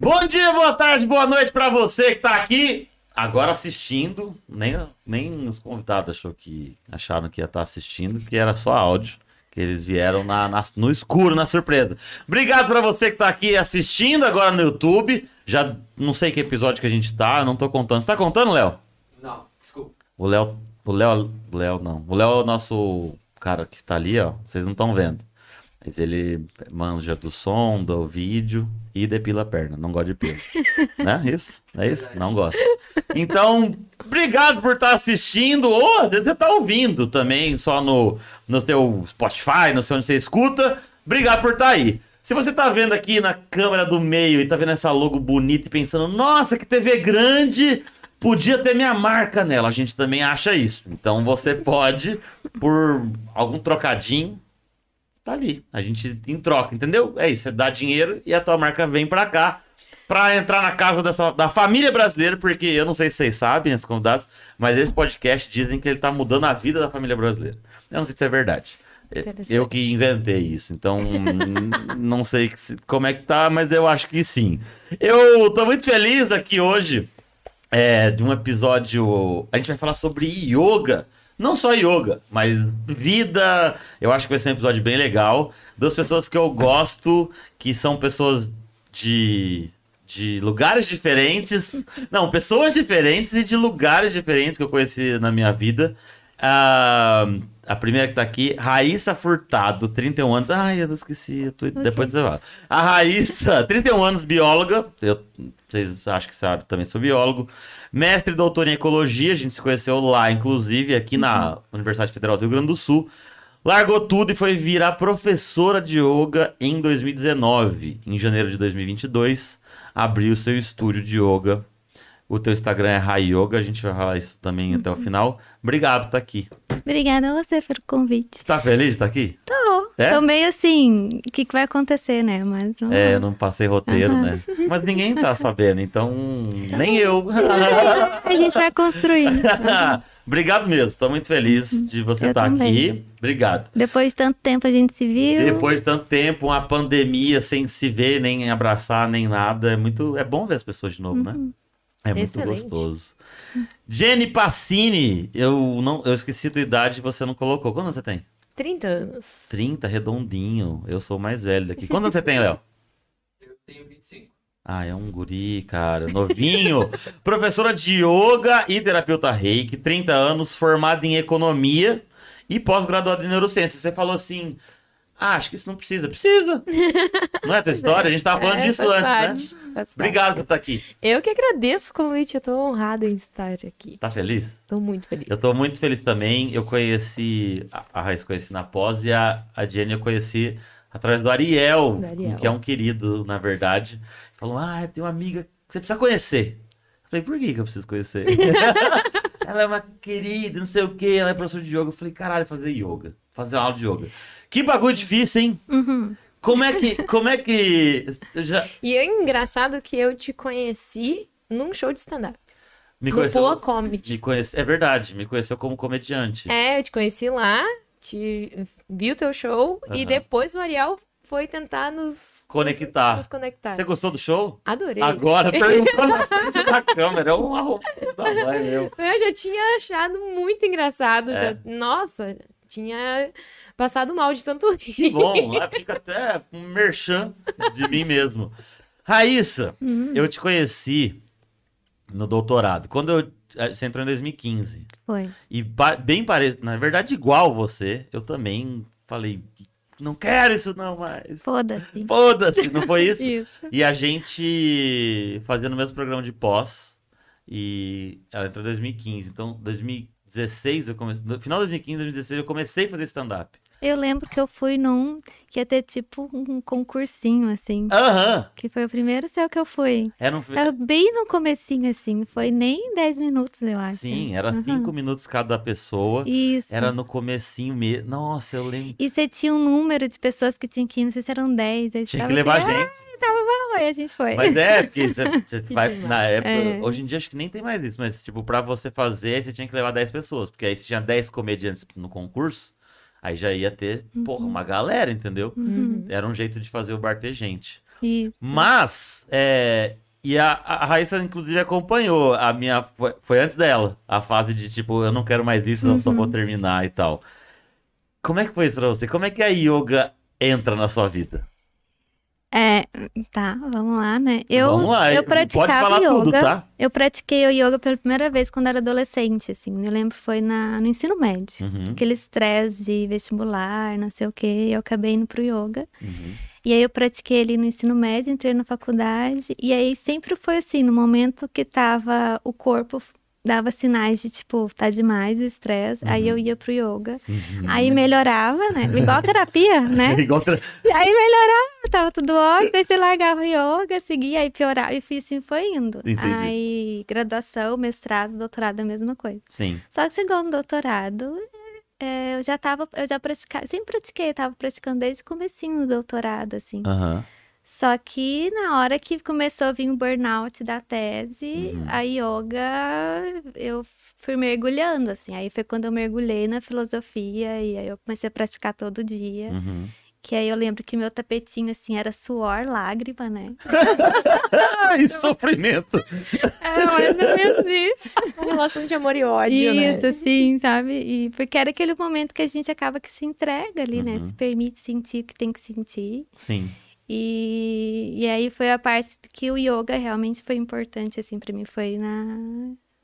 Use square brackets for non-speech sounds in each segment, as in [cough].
Bom dia, boa tarde, boa noite pra você que tá aqui agora assistindo. Nem, nem os convidados achou que, acharam que ia estar assistindo, que era só áudio. Que eles vieram na, na- no escuro, na surpresa. Obrigado pra você que tá aqui assistindo agora no YouTube. Já não sei que episódio que a gente tá, eu não tô contando. Você tá contando, Léo? Não, desculpa. O Léo. O Léo. O Léo não. O Léo é o nosso cara que tá ali, ó. Vocês não estão vendo. Mas ele manja do som, do vídeo e depila a perna. Não gosta de pelo. [laughs] né? Isso? É isso? Não gosta. Então, obrigado por estar assistindo. Ou às vezes você tá ouvindo também, só no, no seu Spotify, no seu onde você escuta. Obrigado por estar aí. Se você tá vendo aqui na câmera do meio e tá vendo essa logo bonita e pensando, nossa, que TV grande, podia ter minha marca nela. A gente também acha isso. Então você pode, por algum trocadinho, tá ali. A gente em troca, entendeu? É isso, você dá dinheiro e a tua marca vem pra cá pra entrar na casa dessa, da família brasileira, porque eu não sei se vocês sabem, os convidados, mas esse podcast dizem que ele tá mudando a vida da família brasileira. Eu não sei se é verdade. Interessante. Eu que inventei isso, então [laughs] não sei como é que tá, mas eu acho que sim. Eu tô muito feliz aqui hoje é, de um episódio. A gente vai falar sobre yoga. Não só yoga, mas vida. Eu acho que vai ser um episódio bem legal. Duas pessoas que eu gosto, que são pessoas de, de lugares diferentes. Não, pessoas diferentes e de lugares diferentes que eu conheci na minha vida. Ah, a primeira que tá aqui, Raíssa Furtado, 31 anos. Ai, eu não esqueci. eu tô- Depois você fala. A Raíssa, [laughs] 31 anos, bióloga. Eu, vocês acham que sabem, também sou biólogo. Mestre e doutor em ecologia. A gente se conheceu lá, inclusive, aqui na Universidade Federal do Rio Grande do Sul. Largou tudo e foi virar professora de yoga em 2019. Em janeiro de 2022, abriu seu estúdio de yoga. O teu Instagram é Rai Yoga, a gente vai falar isso também até o final. Obrigado por estar aqui. Obrigada a você pelo convite. Você tá feliz de estar aqui? Tô. É? Tô meio assim, o que, que vai acontecer, né? Mas não. É, eu não passei roteiro, Aham. né? Mas ninguém tá sabendo, então nem eu. [laughs] A gente vai construir. [laughs] Obrigado mesmo, tô muito feliz de você Eu estar também. aqui. Obrigado. Depois de tanto tempo a gente se viu. Depois de tanto tempo, uma pandemia sem se ver, nem abraçar, nem nada, é muito, é bom ver as pessoas de novo, né? É muito Excelente. gostoso. Jenny Passini, eu não, eu esqueci a tua idade, você não colocou. Quantos você tem? 30 anos. 30, redondinho. Eu sou o mais velho daqui. Quantos você tem, Léo? Eu tenho 25. Ah, é um guri, cara, novinho. [laughs] Professora de yoga e terapeuta reiki, 30 anos, formada em economia e pós-graduada em neurociência. Você falou assim, ah, acho que isso não precisa. Precisa! [laughs] Não é essa história? A gente tava falando É, disso antes, né? parte, faz Obrigado por estar aqui. Eu que agradeço o convite, eu tô honrada em estar aqui. Tá feliz? Tô muito feliz. Eu tô muito feliz também. Eu conheci, a- Raíssa conheci na pós e a, a Jenny eu conheci através do Ariel, Do Ariel. que é um querido, na verdade. Falou, ah, tem uma amiga que você precisa conhecer. Eu falei, por que, que eu preciso conhecer? [laughs] ela é uma querida, não sei o que, ela é professora de yoga. Eu falei, caralho, fazer yoga, fazer uma aula de yoga. Que bagulho difícil, hein? Uhum. Como é que, como é que, já E é engraçado que eu te conheci num show de stand-up. me conheceu, Poa Comedy. me conhece, é verdade, me conheceu como comediante. É, eu te conheci lá, te vi o teu show Aham. e depois o Ariel foi tentar nos Conectar. Nos conectar. Você gostou do show? Adorei. Agora, [laughs] perguntou na frente da câmera. É um arrombado da mãe, meu. Eu já tinha achado muito engraçado. É. já- Nossa, tinha passado mal de tanto Que rir. bom, lá fica até um merchan de mim mesmo. Raíssa, eu te conheci no doutorado. Quando eu. Você entrou em 2015. Foi. E bem parecido. Na verdade, igual você, eu também falei. Não quero isso não mais. Foda-se. Foda-se, não foi [laughs] isso? Isso. E a gente fazia no mesmo programa de pós. E ela entrou em 2015. Então, 2016, eu comecei. No final de 2015, 2016, eu comecei a fazer stand-up. Eu lembro que eu fui num que ia ter tipo um concursinho, assim. Aham! Que foi o primeiro céu que eu fui. Era um. Era bem no comecinho, assim. Foi nem 10 minutos, eu acho. Sim, era Aham. cinco minutos cada pessoa. Isso. Era no comecinho mesmo. Nossa, eu lembro. E você tinha um número de pessoas que tinham que ir, não sei se eram 10. aí Tinha que levar assim, gente. "Ah, tava bom", aí a gente foi. Mas é, porque você, [laughs] vai. demais. Na época. É. Hoje em dia acho que nem tem mais isso, mas, tipo, pra você fazer, você tinha que levar 10 pessoas. Porque aí você tinha 10 comediantes no concurso, aí já ia ter, porra, uma galera, entendeu? Uhum. Era um jeito de fazer o bar ter gente. Isso. Mas, é, e a, a Raíssa, inclusive, acompanhou a minha. Foi, foi antes dela, a fase de tipo, eu não quero mais isso, eu só vou terminar e tal. Como é que foi isso pra você? Como é que a yoga entra na sua vida? É, tá, vamos lá, né? Eu, Vamos lá, eu praticava yoga. tudo, tá? Eu pratiquei o yoga pela primeira vez quando era adolescente, assim. Eu lembro que foi na, no ensino médio. Uhum, Aquele estresse de vestibular, não sei o quê. Eu acabei indo pro yoga. uhum. E aí eu pratiquei ali no ensino médio, entrei na faculdade. E aí sempre foi assim, no momento que tava o corpo dava sinais de tipo, tá demais o estresse. Aí eu ia pro yoga. Uhum. Aí melhorava, né? Igual terapia, né? [laughs] Igual tra- Aí melhorava, tava tudo ótimo. Aí você largava o yoga, seguia, aí piorava. E assim, foi indo. Entendi. Aí graduação, mestrado, doutorado, a mesma coisa. Sim. Só que chegou no doutorado, é, eu já tava, eu já praticava, sempre pratiquei, tava praticando desde o comecinho do doutorado, assim. Aham. Só que na hora que começou a vir o burnout da tese, Uhum. a yoga, eu fui mergulhando, assim. Aí foi quando eu mergulhei na filosofia e aí eu comecei a praticar todo dia. Uhum. Que aí eu lembro que meu tapetinho, assim, era suor, lágrima, né? Ai, [laughs] sofrimento. É mais ou menos isso. Uma relação de amor e ódio, né? Isso, assim, sabe? E porque era aquele momento que a gente acaba que se entrega ali, né? Uhum. Se permite sentir o que tem que sentir. Sim. E, e aí foi a parte que o yoga realmente foi importante, assim, pra mim, foi na,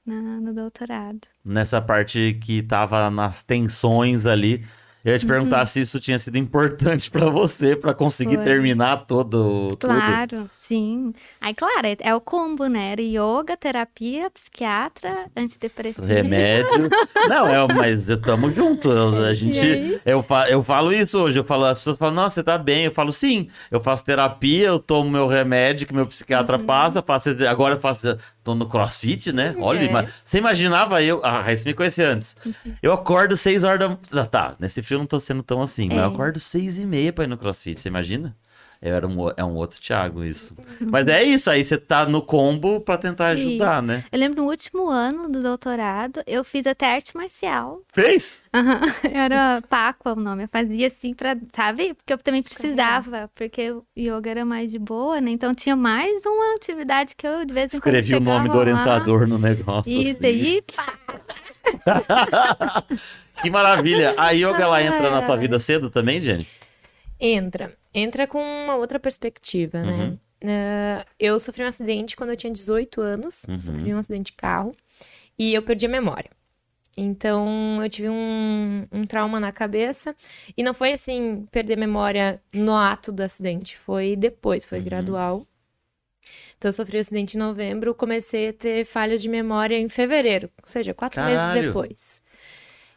na- no doutorado. Nessa parte que tava nas tensões ali. Eu ia te perguntar Uhum. se isso tinha sido importante [laughs] pra você, pra conseguir Foi. terminar todo, tudo. Claro, sim. Aí, claro, é, o combo, né? Era yoga, terapia, psiquiatra, antidepressivo. Remédio. [laughs] Não, é, mas eu tamo junto. eu- A gente. Eu, fa- eu falo isso hoje. Eu falo, as pessoas falam, nossa, você tá bem. Eu falo, sim. Eu faço terapia, eu tomo meu remédio que meu psiquiatra Uhum. passa, faço, agora eu faço. Tô no crossfit, né? Olha, É. você imaginava eu. A Raíssa me conhecia antes. [laughs] Eu acordo seis horas da. Ah, Tá, nesse filme eu não tô sendo tão assim, mas eu É. acordo seis e meia pra ir no crossfit. Você imagina? Era um, é um outro Thiago, isso. Mas é isso, aí você tá no combo pra tentar ajudar, né? Eu lembro no último ano do doutorado, eu fiz até arte marcial. Fez? Aham, [laughs] Era Paco o nome. Eu fazia assim pra, sabe? Porque eu também precisava, porque o yoga era mais de boa, né? Então tinha mais uma atividade que eu de vez em quando Escrevi o nome do chegava lá. orientador no negócio. Isso assim. aí, [laughs] pá. que maravilha. A yoga, ela entra na tua vida cedo também, Jenny? Entra. Entra com uma outra perspectiva, né? Uhum. Eh, eu sofri um acidente quando eu tinha 18 anos. Uhum. Sofri um acidente de carro. E eu perdi a memória. Então, eu tive um, um trauma na cabeça. E não foi assim, perder a memória no ato do acidente. Foi depois, foi Uhum. gradual. Então, eu sofri o acidente em novembro. Comecei a ter falhas de memória em fevereiro. Ou seja, quatro meses Caralho. depois.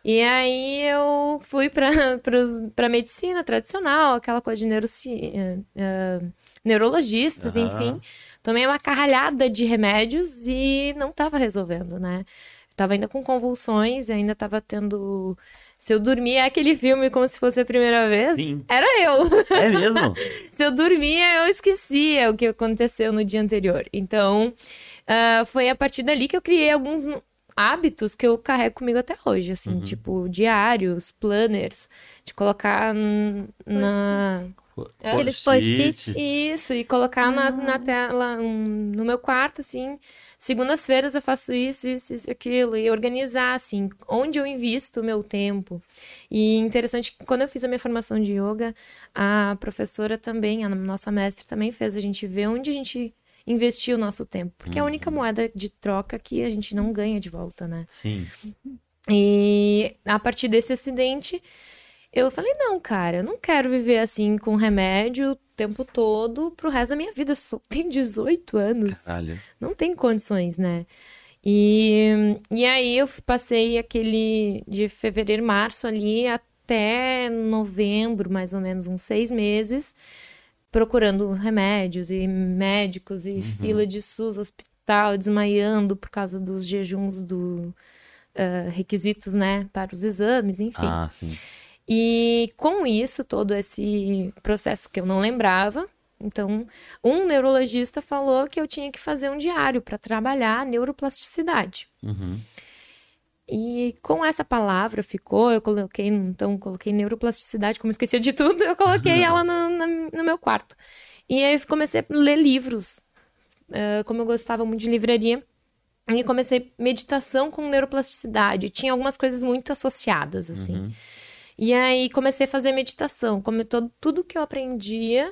E aí eu fui para [laughs] medicina tradicional, aquela coisa de neuroci... eh, neurologistas, Aham. enfim. Tomei uma carralhada de remédios e não estava resolvendo, né? Tava ainda com convulsões, ainda tava tendo. Se eu dormia, é aquele filme como se fosse a primeira vez. Sim. Era eu. É mesmo? [laughs] Se eu dormia, eu esquecia o que aconteceu no dia anterior. Então, ah, foi a partir dali que eu criei alguns hábitos que eu carrego comigo até hoje, assim, Uhum. tipo diários, planners, de colocar na. Aqueles Post-it. Isso, e colocar na, na tela, um, no meu quarto, assim. Segundas-feiras eu faço isso, isso, isso, aquilo. E organizar, assim, onde eu invisto o meu tempo. E interessante que quando eu fiz a minha formação de yoga, a professora também, a nossa mestre também fez a gente ver onde a gente investiu o nosso tempo. Porque é a única moeda de troca que a gente não ganha de volta, né? Sim. E a partir desse acidente, eu falei: não, cara, eu não quero viver assim com remédio o tempo todo pro resto da minha vida. Eu só [laughs] tenho 18 anos, Caralho. não tem condições, né? E, e aí eu passei aquele de fevereiro, março ali até novembro, mais ou menos, uns seis meses, procurando remédios e médicos e fila de SUS, hospital, desmaiando por causa dos jejuns do ah, requisitos, né, para os exames, enfim. Ah, sim. E com isso, todo esse processo que eu não lembrava, então, um neurologista falou que eu tinha que fazer um diário para trabalhar a neuroplasticidade. Uhum. E com essa palavra ficou, eu coloquei, então, coloquei neuroplasticidade, como esquecia de tudo, eu coloquei ela no, na- no meu quarto. E aí eu comecei a ler livros. eh, como eu gostava muito de livraria. E comecei meditação com neuroplasticidade. Tinha algumas coisas muito associadas, assim. Uhum. E aí comecei a fazer meditação. Como todo, tudo que eu aprendia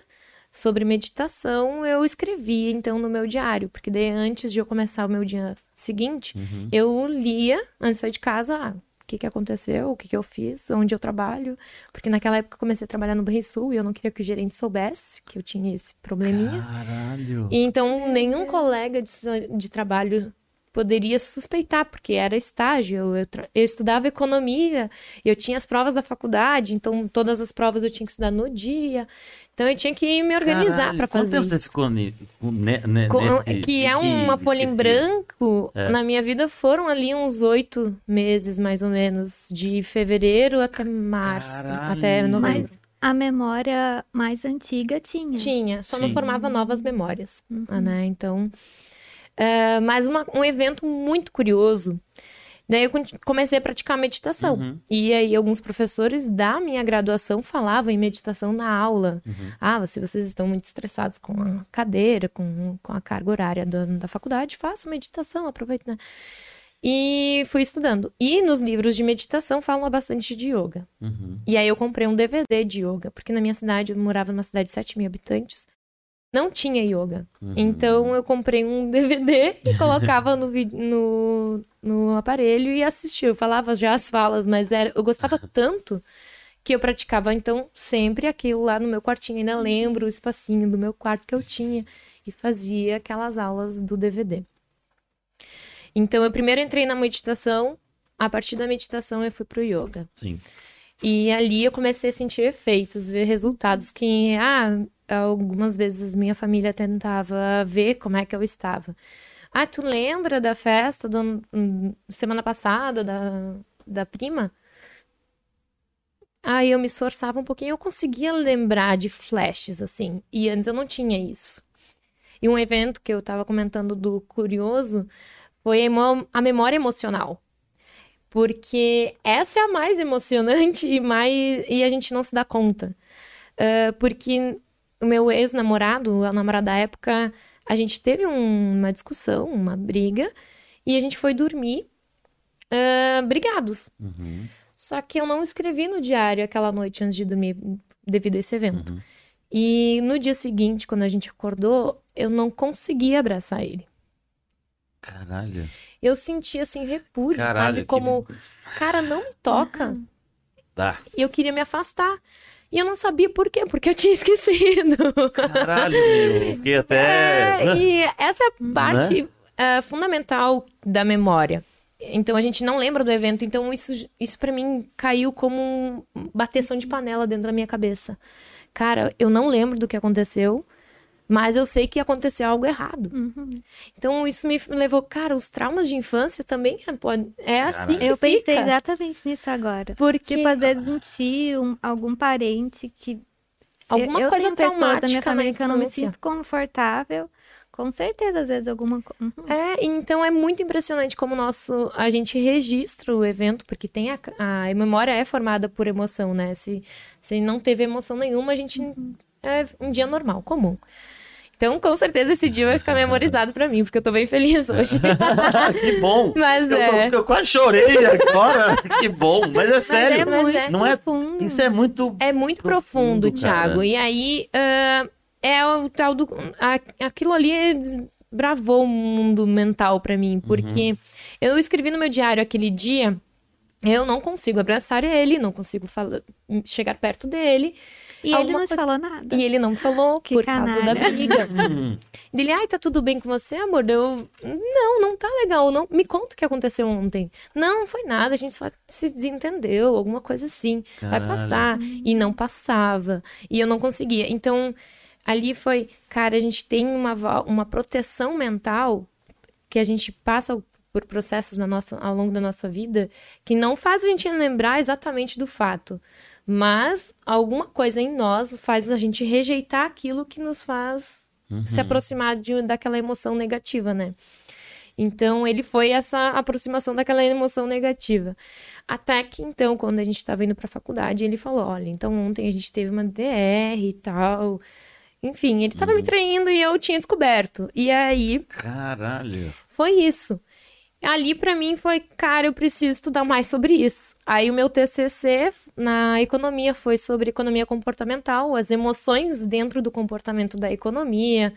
sobre meditação, eu escrevia então no meu diário, porque daí antes de eu começar o meu dia seguinte, Uhum. eu lia antes de sair de casa, ah, o que que aconteceu, o que que eu fiz, onde eu trabalho, porque naquela época eu comecei a trabalhar no Banrisul e eu não queria que o gerente soubesse que eu tinha esse probleminha. Caralho. E então nenhum colega de, de trabalho poderia suspeitar, porque era estágio. Eu, tra- eu estudava economia, eu tinha as provas da faculdade, então todas as provas eu tinha que estudar no dia. Então eu tinha que me organizar para fazer tempo isso. você ficou ne, ne, ne, Com- nesse- que é uma folha em branco, É. na minha vida foram ali uns oito meses, mais ou menos, de fevereiro até março, Caralho. até novembro. Mas a memória mais antiga tinha. Tinha, só não Sim. formava novas memórias, Uhum. né? Então, é, mas uma- um evento muito curioso. Daí eu conti- comecei a praticar meditação. Uhum. E aí alguns professores da minha graduação falavam em meditação na aula. Uhum. Ah, se vocês estão muito estressados com a cadeira, com, com a carga horária da, da faculdade, façam meditação, aproveite, né? E fui estudando. E nos livros de meditação falam bastante de yoga. Uhum. E aí eu comprei um DVD de yoga, porque na minha cidade, eu morava numa cidade de 7 mil habitantes, não tinha yoga. Uhum. Então eu comprei um [laughs] DVD e colocava no, no, no aparelho e assistia. Eu falava já as falas, mas era, eu gostava [laughs] tanto que eu praticava então sempre aquilo lá no meu quartinho. Ainda lembro o espacinho do meu quarto que eu tinha e fazia aquelas aulas do DVD. Então eu primeiro entrei na meditação, a partir da meditação eu fui pro yoga. Sim. E ali eu comecei a sentir efeitos, ver resultados que, ah, algumas vezes minha família tentava ver como é que eu estava. Ah, tu lembra da festa do hum, semana passada da, da prima? Aí eu me esforçava um pouquinho, eu conseguia lembrar de flashes, assim. E antes eu não tinha isso. E um evento que eu tava comentando do curioso foi a memória emocional. Porque essa é a mais emocionante [laughs] e mais e a gente não se dá conta. Ah, porque o meu ex-namorado, a namorada da época, a gente teve um- uma discussão, uma briga, e a gente foi dormir ah, brigados. Uhum. Só que eu não escrevi no diário aquela noite antes de dormir, devido a esse evento. Uhum. E no dia seguinte, quando a gente acordou, eu não conseguia abraçar ele. Caralho. Eu senti assim repúdio, Caralho. sabe? que- Como, cara, não me toca. Tá. E eu queria me afastar. E eu não sabia por quê, porque eu tinha [laughs] esquecido. Caralho. Eu Fiquei [laughs] até. É, e essa é a parte é, fundamental da memória. Então a gente não lembra do evento, então isso, isso para mim caiu como um bateção de panela dentro da minha cabeça. Cara, eu não lembro do que aconteceu, mas eu sei que aconteceu algo errado. Uhum. Então isso me levou, cara, os traumas de infância também é, pode- é assim Eu pensei fica. exatamente nisso agora. Porque Tipo, às vezes um tio, um- algum parente que. alguma eu, eu coisa tenho pessoas da minha família que eu não me sinto confortável. Com certeza, às vezes, alguma coisa. É, então é muito impressionante como nosso a gente registra o evento, porque tem a, a memória é formada por emoção, né? Se, se não teve emoção nenhuma, a gente é um dia normal, comum. Então, com certeza, esse dia vai ficar memorizado pra mim, porque eu tô bem feliz hoje. [laughs] que bom. Mas Eu, tô- é. eu quase chorei agora. que bom. Mas é sério. Mas é muito é- Não é- profundo. Isso é muito. É muito Profundo, profundo. Thiago. E aí, ah, é o tal do. aquilo ali desbravou o mundo mental pra mim, porque eu escrevi no meu diário aquele dia. Eu não consigo abraçar ele, não consigo falar, chegar perto dele. E ele não te coisa- falou nada. E ele não me falou Que por causa da canalha. briga. [laughs] Hum, Dele, ai, tá tudo bem com você, amor? Eu, não, não tá legal. Não, me conta o que aconteceu ontem. Não, não foi nada, a gente só se desentendeu, alguma coisa assim. Vai Caralho. passar. E não passava. E eu não conseguia. Então, ali foi, cara, a gente tem uma, uma proteção mental que a gente passa por processos na nossa, ao longo da nossa vida que não faz a gente lembrar exatamente do fato. Mas alguma coisa em nós faz a gente rejeitar aquilo que nos faz uhum. se aproximar de, daquela emoção negativa, né? Então, ele foi essa aproximação daquela emoção negativa. Até que, então, quando a gente estava indo para a faculdade, ele falou: Olha, então ontem a gente teve uma DR e tal. Enfim, ele tava Uhum. me traindo e eu tinha descoberto. E aí, Caralho. foi isso. Ali pra mim foi, cara, eu preciso estudar mais sobre isso. Aí o meu TCC na economia foi sobre economia comportamental, as emoções dentro do comportamento da economia.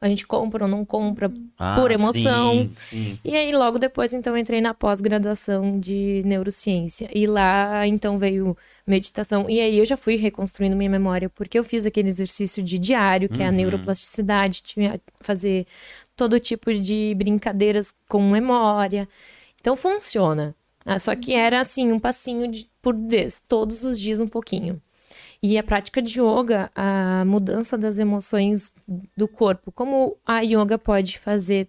A gente compra ou não compra Ah, por emoção. Sim, sim. E aí, logo depois, então, entrei na pós-graduação de neurociência. E lá, então, veio meditação. E aí, eu já fui reconstruindo minha memória, porque eu fiz aquele exercício de diário, que é a Uhum. neuroplasticidade, tinha fazer todo tipo de brincadeiras com memória. Então, funciona. Ah, Só que era, assim, um passinho de- por vez, todos os dias um pouquinho. E a prática de yoga, a mudança das emoções do corpo, como a yoga pode fazer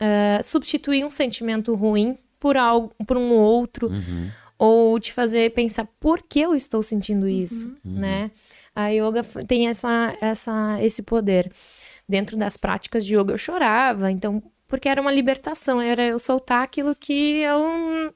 ah, substituir um sentimento ruim por algo, por um outro, Uhum. ou te fazer pensar por que eu estou sentindo isso, né? A yoga tem essa, essa, esse poder. Dentro das práticas de yoga eu chorava, então porque era uma libertação, era eu soltar aquilo que eu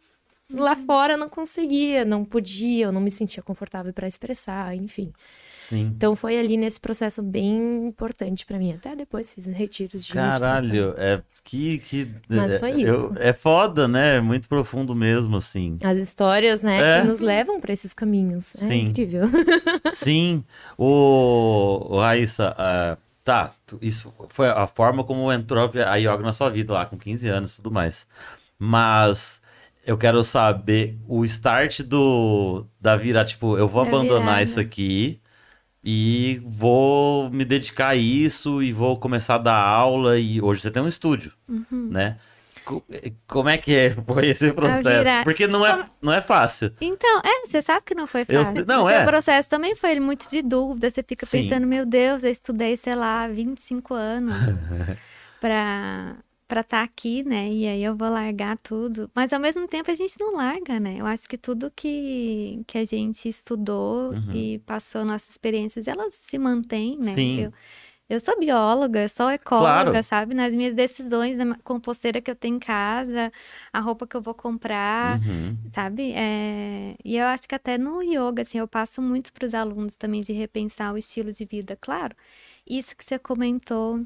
lá fora não conseguia, não podia, eu não me sentia confortável para expressar, enfim. Sim. Então foi ali nesse processo bem importante para mim. Até depois fiz retiros de. Caralho, é que, que Mas é, foi isso. eu- é foda, né? É Muito profundo mesmo, assim. As histórias, né, É. que nos levam para esses caminhos. É Sim. incrível. [laughs] Sim. O, o Raíssa, ah, tá, isso foi a forma como entrou a yoga na sua vida lá, com 15 anos e tudo mais. Mas eu quero saber o start do da virar, tipo, eu vou Da abandonar virada. isso aqui e vou me dedicar a isso e vou começar a dar aula e hoje você tem um estúdio, Uhum. né? Co- Como é que é- [laughs] foi esse processo? Porque não é, não é fácil. Então, é, você sabe que não foi Eu- fácil. não, O é. teu processo também foi muito de dúvida. Você fica Sim. pensando, meu Deus, eu estudei, sei lá, 25 anos [laughs] pra estar aqui, né? E aí eu vou largar tudo. Mas ao mesmo tempo a gente não larga, né? Eu acho que tudo que, que a gente estudou Uhum. e passou nossas experiências, elas se mantêm, né? Sim. Eu, eu sou bióloga, sou ecóloga, Claro. sabe? Nas minhas decisões, na composteira que eu tenho em casa, a roupa que eu vou comprar, Uhum. sabe? É, E eu acho que até no yoga, assim, eu passo muito para os alunos também de repensar o estilo de vida. Claro, isso que você comentou,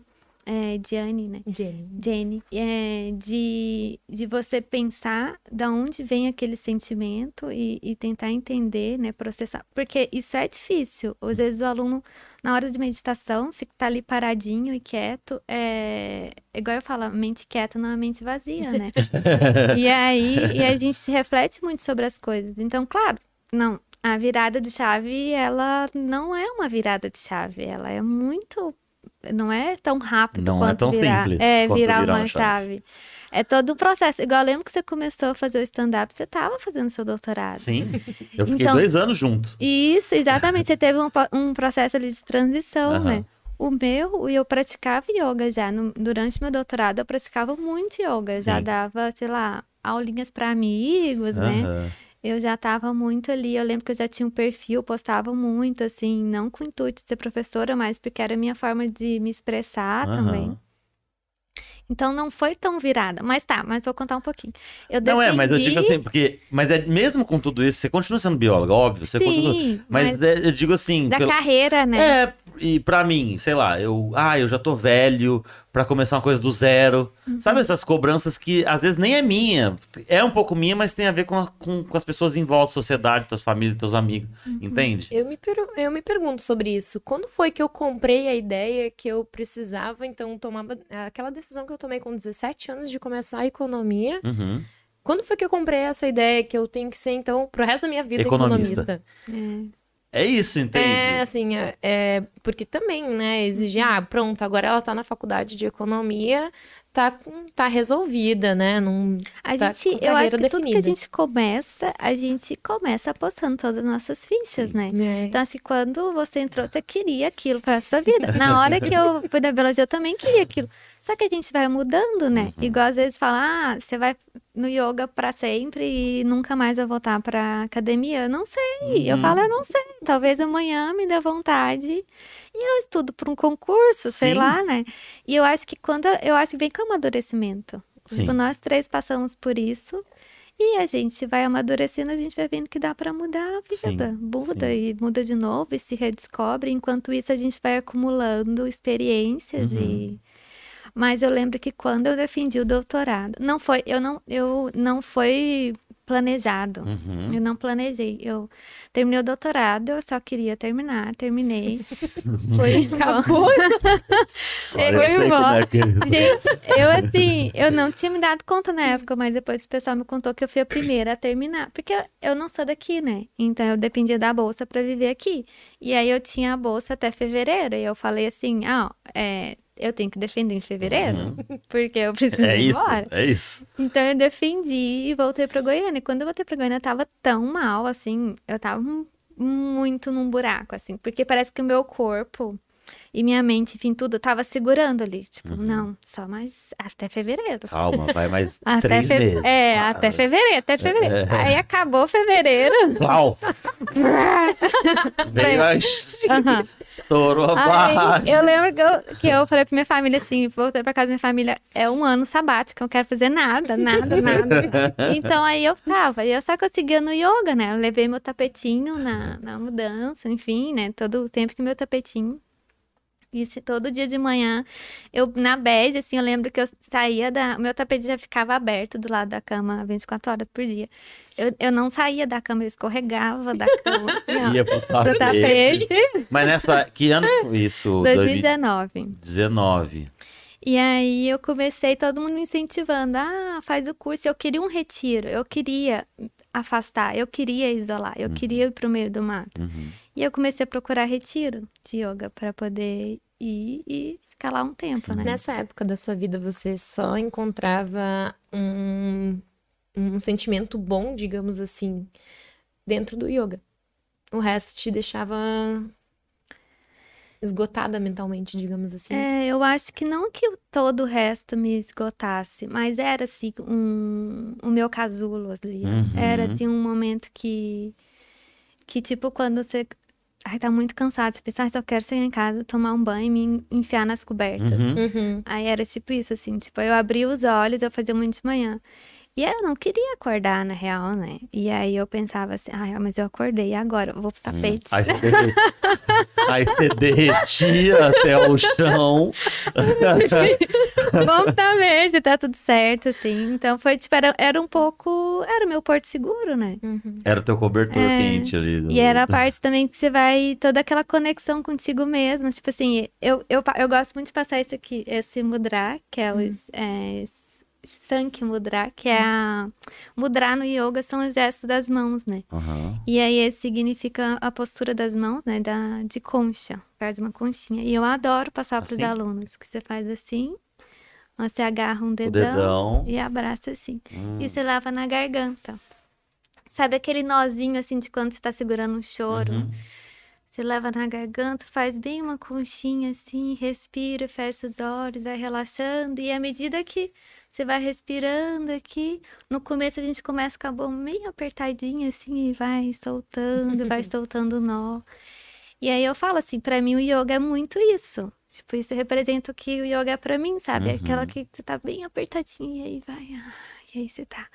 é, Diane, né? Jenny. Jenny, é, de, de você pensar da onde vem aquele sentimento e, e tentar entender, né, processar. Porque isso é difícil. Às vezes o aluno, na hora de meditação, fica tá ali paradinho e quieto. É, igual eu falo, a mente quieta não é a mente vazia, né? [laughs] E aí, e a gente reflete muito sobre as coisas. Então, claro, não, a virada de chave, ela não é uma virada de chave, ela é muito, não é tão rápido Não é tão virar, simples é, virar virar uma chave. chave. É todo um processo. Igual eu lembro que você começou a fazer o stand-up, você estava fazendo seu doutorado. Sim, eu fiquei Então- dois anos juntos. Isso, exatamente. Você teve um, um processo ali de transição, né? O meu, eu praticava yoga já. no- durante meu doutorado, eu praticava muito yoga. Já Sim. dava, sei lá, aulinhas para amigos, né? Eu já tava muito ali. Eu lembro que eu já tinha um perfil, postava muito, assim, não com o intuito de ser professora, mas porque era a minha forma de me expressar também. Aham. Então não foi tão virada. Mas tá, mas vou contar um pouquinho. Eu Não é, mas eu digo defendi- assim, porque. Mas é mesmo com tudo isso, você continua sendo bióloga, óbvio. Você continua. Sim, Mas, mas, é, eu digo assim. da pelo- carreira, né? É, e pra mim, sei lá, eu. Ah, eu já tô velho pra começar uma coisa do zero. Uhum. Sabe essas cobranças que às vezes nem é minha. É um pouco minha, mas tem a ver com, a- com, com as pessoas em volta, sociedade, tuas famílias, teus amigos. Uhum. Entende? Eu me, per- eu me pergunto sobre isso. Quando foi que eu comprei a ideia que eu precisava, então, tomar aquela decisão que eu tomei com 17 anos de começar a economia? Uhum. Quando foi que eu comprei essa ideia que eu tenho que ser, então, pro resto da minha vida, Economista. economista? É. É isso, entende? É, assim, é, é, porque também, né, exigir, ah, pronto, agora ela tá na faculdade de economia, tá, tá resolvida, né? Não, A Tá gente, com eu acho que tudo que a definida. gente começa, a gente começa apostando todas as nossas fichas, né? né? Então, acho que quando você entrou, você queria aquilo para sua vida. Na hora que eu fui da biologia, eu também queria aquilo. Só que a gente vai mudando, né? Uhum. Igual às vezes fala, ah, você vai no yoga para sempre e nunca mais vai voltar para academia. Eu não sei. Eu Uhum. falo, eu não sei. Talvez amanhã me dê vontade e eu estudo para um concurso, sei Sim. lá, né? E eu acho que quando eu acho que vem com amadurecimento. Sim. Tipo, nós três passamos por isso. E a gente vai amadurecendo, a gente vai vendo que dá para mudar a vida. Sim, muda sim. e muda de novo e se redescobre. Enquanto isso, a gente vai acumulando experiências Uhum. e mas eu lembro que quando eu defendi o doutorado, não foi, eu não, eu não foi planejado. Uhum. Eu não planejei. Eu terminei o doutorado, eu só queria terminar, terminei. [laughs] Foi Acabou. Foi embora. é que é. Gente, eu assim, eu não tinha me dado conta na época, mas depois o pessoal me contou que eu fui a primeira a terminar, porque eu não sou daqui, né? Então eu dependia da bolsa para viver aqui. E aí eu tinha a bolsa até fevereiro, e eu falei assim, ah, ó, é, eu tenho que defender em fevereiro, [laughs] porque eu preciso É ir isso, embora. é isso. Então eu defendi e voltei pra Goiânia. E quando eu voltei pra Goiânia, eu tava tão mal, assim, eu tava mu- muito num buraco, assim, porque parece que o meu corpo e minha mente, enfim, tudo, tava segurando ali. Tipo, não, só mais até fevereiro. Calma, vai mais [laughs] três fe- meses. É, até fevereiro, até fevereiro. É. Aí acabou fevereiro. [laughs] Veio a... Aham. Estourou a Aí, barragem. eu lembro que eu, que eu falei pra minha família assim, voltei pra casa da minha família, é um ano sabático, eu não quero fazer nada, nada, nada. [laughs] Então aí eu tava, e eu só conseguia no yoga, né? Eu levei meu tapetinho na, na mudança, enfim, né? Todo o tempo que meu tapetinho. Se todo dia de manhã, eu na bed, assim, eu lembro que eu saía da. Meu tapete já ficava aberto do lado da cama 24 horas por dia. Eu, eu não saía da cama, eu escorregava da cama, assim, [laughs] Ia pro tapete. tapete. Mas nessa. Que ano foi isso? 2019. 2019. E aí eu comecei, todo mundo me incentivando. Ah, faz o curso. Eu queria um retiro, eu queria afastar, eu queria isolar, eu queria ir pro meio do mato. Uhum. E eu comecei a procurar retiro de yoga para poder ir e ficar lá um tempo, né? Nessa época da sua vida, você só encontrava um, um sentimento bom, digamos assim, dentro do yoga. O resto te deixava esgotada mentalmente, digamos assim. É, eu acho que não que todo o resto me esgotasse, mas era assim um, o meu casulo ali. Uhum. Era assim um momento que que tipo quando você ai, tá muito cansado, você pensa, ah, só quero chegar em casa, tomar um banho e me enfiar nas cobertas. Uhum. Uhum. Aí era tipo isso, assim, tipo, eu abria os olhos, eu fazia muito de manhã. E eu não queria acordar, na real, né? E aí eu pensava assim, ah, mas eu acordei, agora? Eu vou pro tapete. Aí você, [laughs] Aí você derretia até o chão. Vamos pro tapete, tá tudo certo, assim. Então foi, tipo, era, era um pouco, era o meu porto seguro, né? Uhum. Era o teu cobertor É. quente ali. do- E era a parte também que você vai, toda aquela conexão contigo mesmo. Tipo assim, eu, eu, eu gosto muito de passar esse aqui, esse mudra, que é o é, Sankhya Mudra, que é a... Mudra no yoga são os gestos das mãos, né? Aham. E aí esse significa a postura das mãos, né? Da, de concha, faz uma conchinha. E eu adoro passar para os Assim? alunos, que você faz assim, você agarra um dedão, dedão. e abraça assim. Hum. E você leva na garganta. Sabe aquele nozinho assim de quando você tá segurando um choro? Uhum. Você leva na garganta, faz bem uma conchinha assim, respira, fecha os olhos, vai relaxando. E à medida que você vai respirando aqui, no começo a gente começa com a boca meio apertadinha assim e vai soltando, vai [laughs] soltando o nó. E aí eu falo assim, pra mim o yoga é muito isso. Tipo, isso representa o que o yoga é pra mim, sabe? Uhum. Aquela que tá bem apertadinha e aí vai, ah, e aí você tá.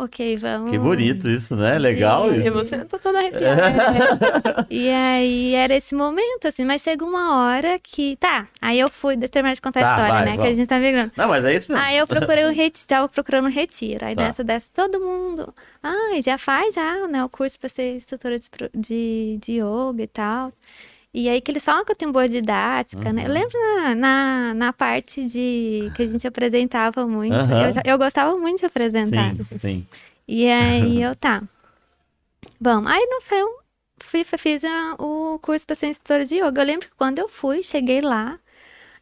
Ok, vamos. Que bonito isso, né? Legal Sim. isso. Você tô toda arrepiada. [laughs] E aí era esse momento, assim, mas chega uma hora que. Tá, aí eu fui, deixa eu terminar de contar Tá, a história, vai, né? Que a gente tá migrando. Não, mas é isso mesmo. Aí eu procurei um [laughs] retiro, tava procurando um retiro. Aí Tá. nessa dessa, todo mundo. Ai, já faz já, né? O curso pra ser instrutora de, de, de yoga e tal. E aí que eles falam que eu tenho boa didática, né? Eu Uhum. lembro na, na, na parte de que a gente apresentava muito. Aham. Eu, já- eu gostava muito de apresentar. Sim, sim. E aí [laughs] eu, tá. Bom, aí não foi um. Fui, fiz a- o curso para ser instrutora de yoga. Eu lembro que quando eu fui, cheguei lá,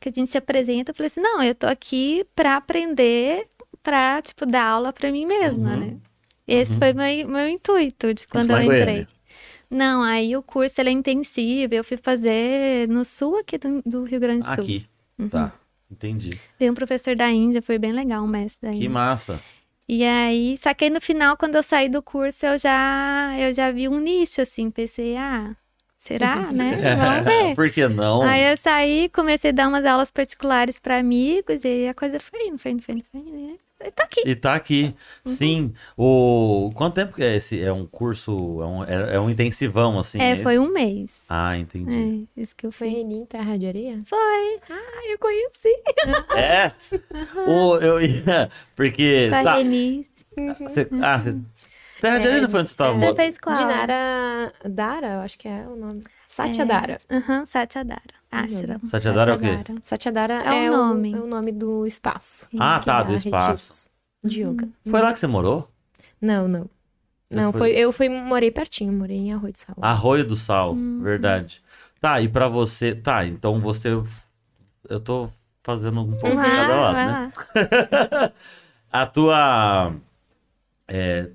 que a gente se apresenta, eu falei assim: não, eu tô aqui para aprender, pra, tipo, dar aula para mim mesma, Uhum. né? Esse foi meu, meu intuito de quando eu entrei. Não, aí o curso ele é intensivo. Eu fui fazer no sul aqui do, do Rio Grande do Sul. Aqui. Uhum. Tá. Entendi. Veio um professor da Índia, foi bem legal, um mestre da Que Índia. massa. E aí, só que no final, quando eu saí do curso, eu já, eu já vi um nicho, assim, pensei, ah, será, [laughs] né? Vamos ver. Por que não? Aí eu saí, comecei a dar umas aulas particulares para amigos, e a coisa foi indo, foi indo, foi indo, foi indo. Né? Tá aqui. E tá aqui. Sim. O... Quanto tempo que é esse? É um curso, é um, é, é um intensivão, assim? é, esse? foi um mês. Ah, entendi. É, isso que eu Foi Terra de Areia? Foi. Ah, eu conheci. [laughs] É? O, eu ia... Porque... A Tá, Reni. Você- ah, você... Terra de É, Areia não foi onde você tava? Você fez qual? Dinara Dara, eu acho que é o nome. Satya É. Dara. Aham, Satyadara. Ashram. Satyadara é o quê? Satyadara. Satya Dara É o é, nome. O, é o nome do espaço. Ah, tá, do espaço. retiros De yoga. Foi lá que você morou? Não, não. Você não, foi- foi... eu fui, morei pertinho, morei em Arroio de Sal. Arroio do Sal, Hum. verdade. Tá, e pra você... Tá, então você... Eu tô fazendo um pouco de Vai, cada lado, né? [laughs] a tua. é,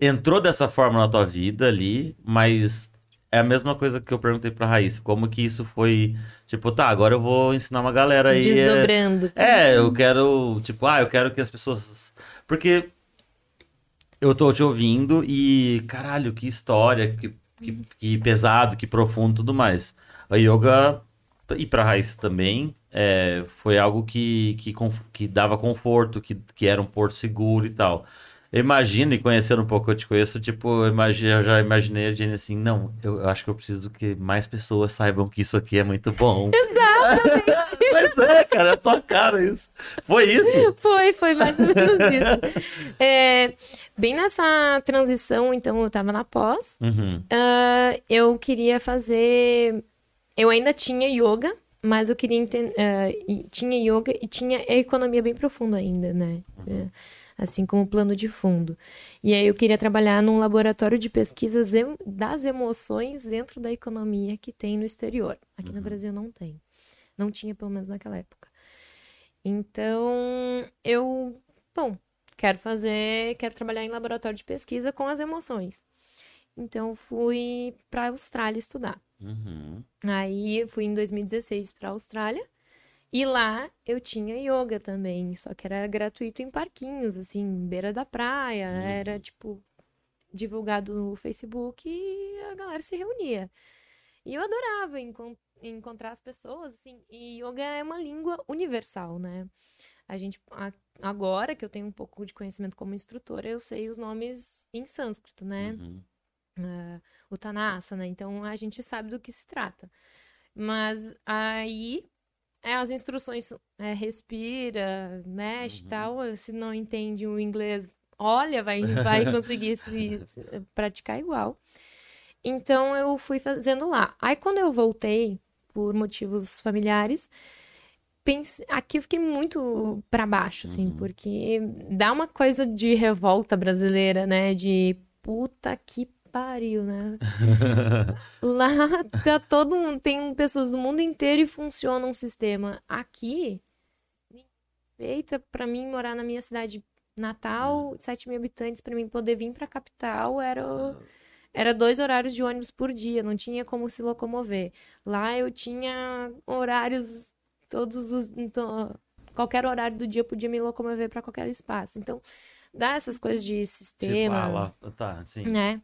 entrou dessa forma na tua vida ali, mas é a mesma coisa que eu perguntei pra Raíssa. Como que isso foi. Tipo, tá, agora eu vou ensinar uma galera aí. é- Desdobrando. É, eu quero. Tipo, ah, eu quero que as pessoas. Porque eu tô te ouvindo e. Caralho, que história, que, que, que pesado, que profundo tudo mais. A yoga, e pra Raíssa também, é, foi algo que, que, que dava conforto, que, que era um porto seguro e tal. Eu imagino, e conhecendo um pouco eu te conheço, tipo, eu, imagi- eu já imaginei a Jenny assim, não, eu, acho que eu preciso que mais pessoas saibam que isso aqui é muito bom. [laughs] Exatamente. [laughs] Mas é, cara, é a tua cara isso. Foi isso? Foi, foi mais ou menos isso. [laughs] É, bem nessa transição, então, eu tava na pós. Uhum. Ah, eu queria fazer. Eu ainda tinha yoga, mas eu queria entender. tinha yoga e tinha economia bem profunda ainda, né? É, assim como o plano de fundo. E aí eu queria trabalhar num laboratório de pesquisas das emoções dentro da economia que tem no exterior. Aqui no Brasil não tem. Não tinha, pelo menos naquela época. Então, eu, bom, quero fazer, quero trabalhar em laboratório de pesquisa com as emoções. Então, fui para a Austrália estudar. Uhum. Aí, fui em 2016 para a Austrália. E lá eu tinha yoga também, só que era gratuito em parquinhos, assim, beira da praia. Era, tipo, divulgado no Facebook e a galera se reunia. E eu adorava encon- encontrar as pessoas, assim. E yoga é uma língua universal, né? A gente, a- agora que eu tenho um pouco de conhecimento como instrutora, eu sei os nomes em sânscrito, né? Uhum. ah, o Tanasana, então a gente sabe do que se trata. Mas aí é, as instruções é, respira, mexe e Uhum. tal. Se não entende o inglês, olha, vai, vai [laughs] conseguir se, se praticar igual. Então eu fui fazendo lá. Aí quando eu voltei, por motivos familiares, pense... aqui eu fiquei muito pra baixo, assim, Uhum. porque dá uma coisa de revolta brasileira, né? De puta que pariu, né? [laughs] Lá tá todo mundo, tem pessoas do mundo inteiro e funciona um sistema. Aqui, feita pra mim morar na minha cidade natal, 7 mil habitantes, pra mim poder vir pra capital, era, o- era dois horários de ônibus por dia, não tinha como se locomover. Lá eu tinha horários, todos os. Então, qualquer horário do dia eu podia me locomover pra qualquer espaço. Então, dá essas coisas de Tipo, sistema ah, lá, tá, sim. né?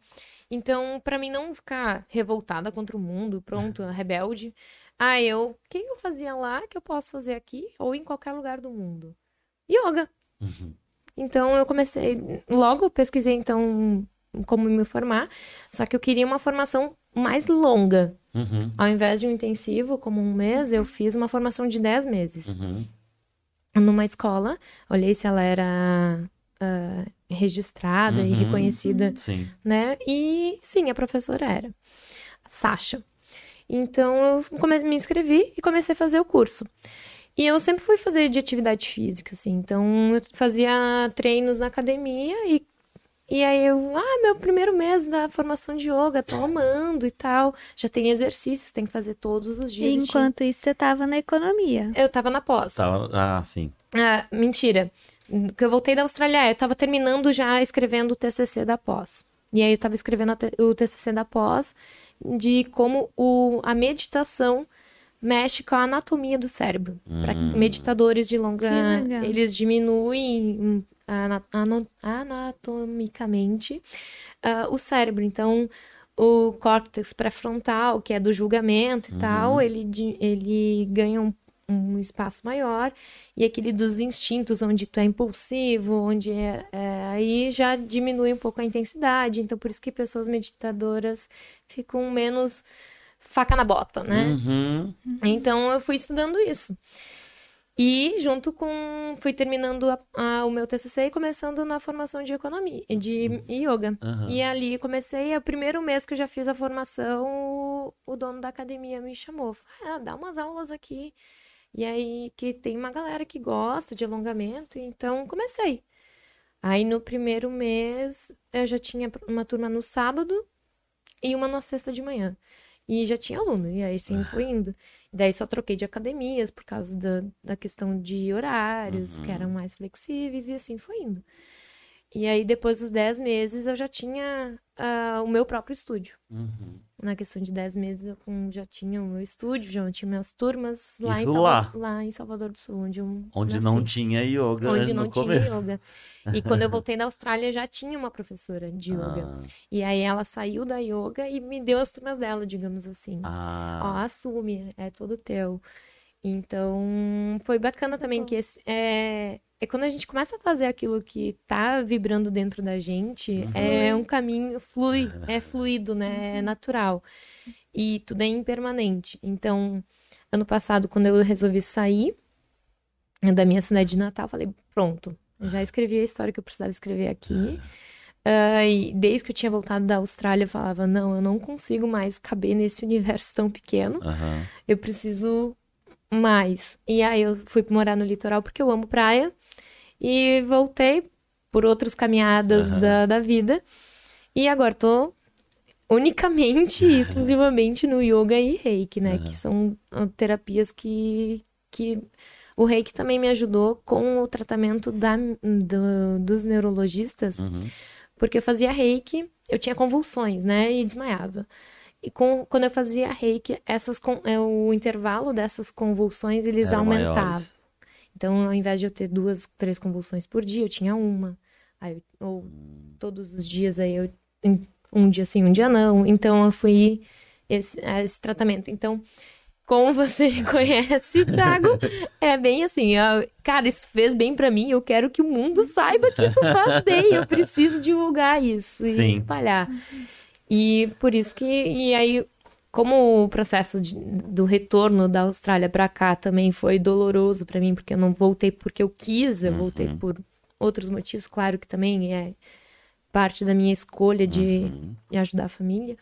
Então, pra mim não ficar revoltada contra o mundo, pronto, rebelde. Ah, eu, o que eu fazia lá que eu posso fazer aqui ou em qualquer lugar do mundo? Yoga. Uhum. Então eu comecei, logo pesquisei então como me formar, só que eu queria uma formação mais longa. Uhum. Ao invés de um intensivo, como um mês, eu fiz uma formação de 10 meses Uhum. numa escola. Olhei se ela era ah, registrada e Uhum. reconhecida Sim. né? E sim, a professora era a Sasha. Então eu come- me inscrevi e comecei a fazer o curso. E eu sempre fui fazer de atividade física, assim. Então eu fazia treinos na academia e, e aí eu, ah, meu primeiro mês da formação de yoga, tô amando e tal. Já tem exercícios, tem que fazer todos os dias. e tinha- Enquanto isso, você tava na economia. Eu tava na pós. Tá, ah, sim. Ah, mentira. Que eu voltei da Austrália, eu tava terminando já escrevendo o TCC da pós. E aí eu tava escrevendo o TCC da pós de como o, a meditação mexe com a anatomia do cérebro. Para Hum. meditadores de longa, eles diminuem hum, anatomicamente ah, o cérebro. Então, o córtex pré-frontal, que é do julgamento e Uhum. tal, ele, ele ganha um um espaço maior, e aquele dos instintos, onde tu é impulsivo, onde é, é, aí já diminui um pouco a intensidade, então por isso que pessoas meditadoras ficam menos faca na bota, né? Uhum. Então eu fui estudando isso. E junto com. fui terminando a- a- o meu TCC e começando na formação de economia, de yoga. Aham. E ali comecei, o primeiro mês que eu já fiz a formação, o, o dono da academia me chamou. Ah, dá umas aulas aqui. E aí que tem uma galera que gosta de alongamento, então comecei. Aí no primeiro mês eu já tinha uma turma no sábado e uma na sexta de manhã. E já tinha aluno, e aí sim foi indo. Daí só troquei de academias por causa da, da questão de horários, que Uhum. eram mais flexíveis, e assim foi indo. E aí, depois dos 10 meses, eu já tinha ah, o meu próprio estúdio. Uhum. Na questão de 10 meses, eu já tinha o meu estúdio, já tinha minhas turmas lá, em, Isso lá? lá em Salvador do Sul, onde eu Onde nasci. não tinha yoga Onde não tinha começo. yoga. E quando eu voltei da Austrália, já tinha uma professora de yoga. Ah, E aí ela saiu da yoga e me deu as turmas dela, digamos assim. Ó, ah, assume, é todo teu. Então, foi bacana também bom. que esse, é, é quando a gente começa a fazer aquilo que tá vibrando dentro da gente, Uhum. é um caminho, flui, [laughs] é fluido, né? É natural. E tudo é impermanente. Então, ano passado, quando eu resolvi sair da minha cidade de Natal, falei, pronto, eu já escrevi a história que eu precisava escrever aqui. Ah, e desde que eu tinha voltado da Austrália, eu falava, não, eu não consigo mais caber nesse universo tão pequeno aham. eu preciso mais. E aí eu fui morar no litoral porque eu amo praia e voltei por outras caminhadas Aham. da, da vida. E agora tô unicamente e [laughs] exclusivamente no yoga e reiki, né? Aham. Que são ah, terapias que, que o reiki também me ajudou com o tratamento da, do- dos neurologistas Uhum. porque eu fazia reiki, eu tinha convulsões, né? E desmaiava. E com, quando eu fazia reiki, essas, é, o intervalo dessas convulsões, eles aumentavam. maiores. Então, ao invés de eu ter duas, três convulsões por dia, eu tinha uma. Aí, ou todos os dias, aí eu, um dia sim, um dia não. Então, eu fui esse, esse tratamento. Então, como você [laughs] conhece, Thiago, é bem assim, ó, cara, isso fez bem pra mim, eu quero que o mundo saiba que isso faz bem, eu preciso divulgar isso e Sim. espalhar. E por isso que, e aí, como o processo de- do retorno da Austrália pra cá também foi doloroso pra mim, porque eu não voltei porque eu quis, eu voltei Uhum. por outros motivos, claro que também é parte da minha escolha de, Uhum. de ajudar a família.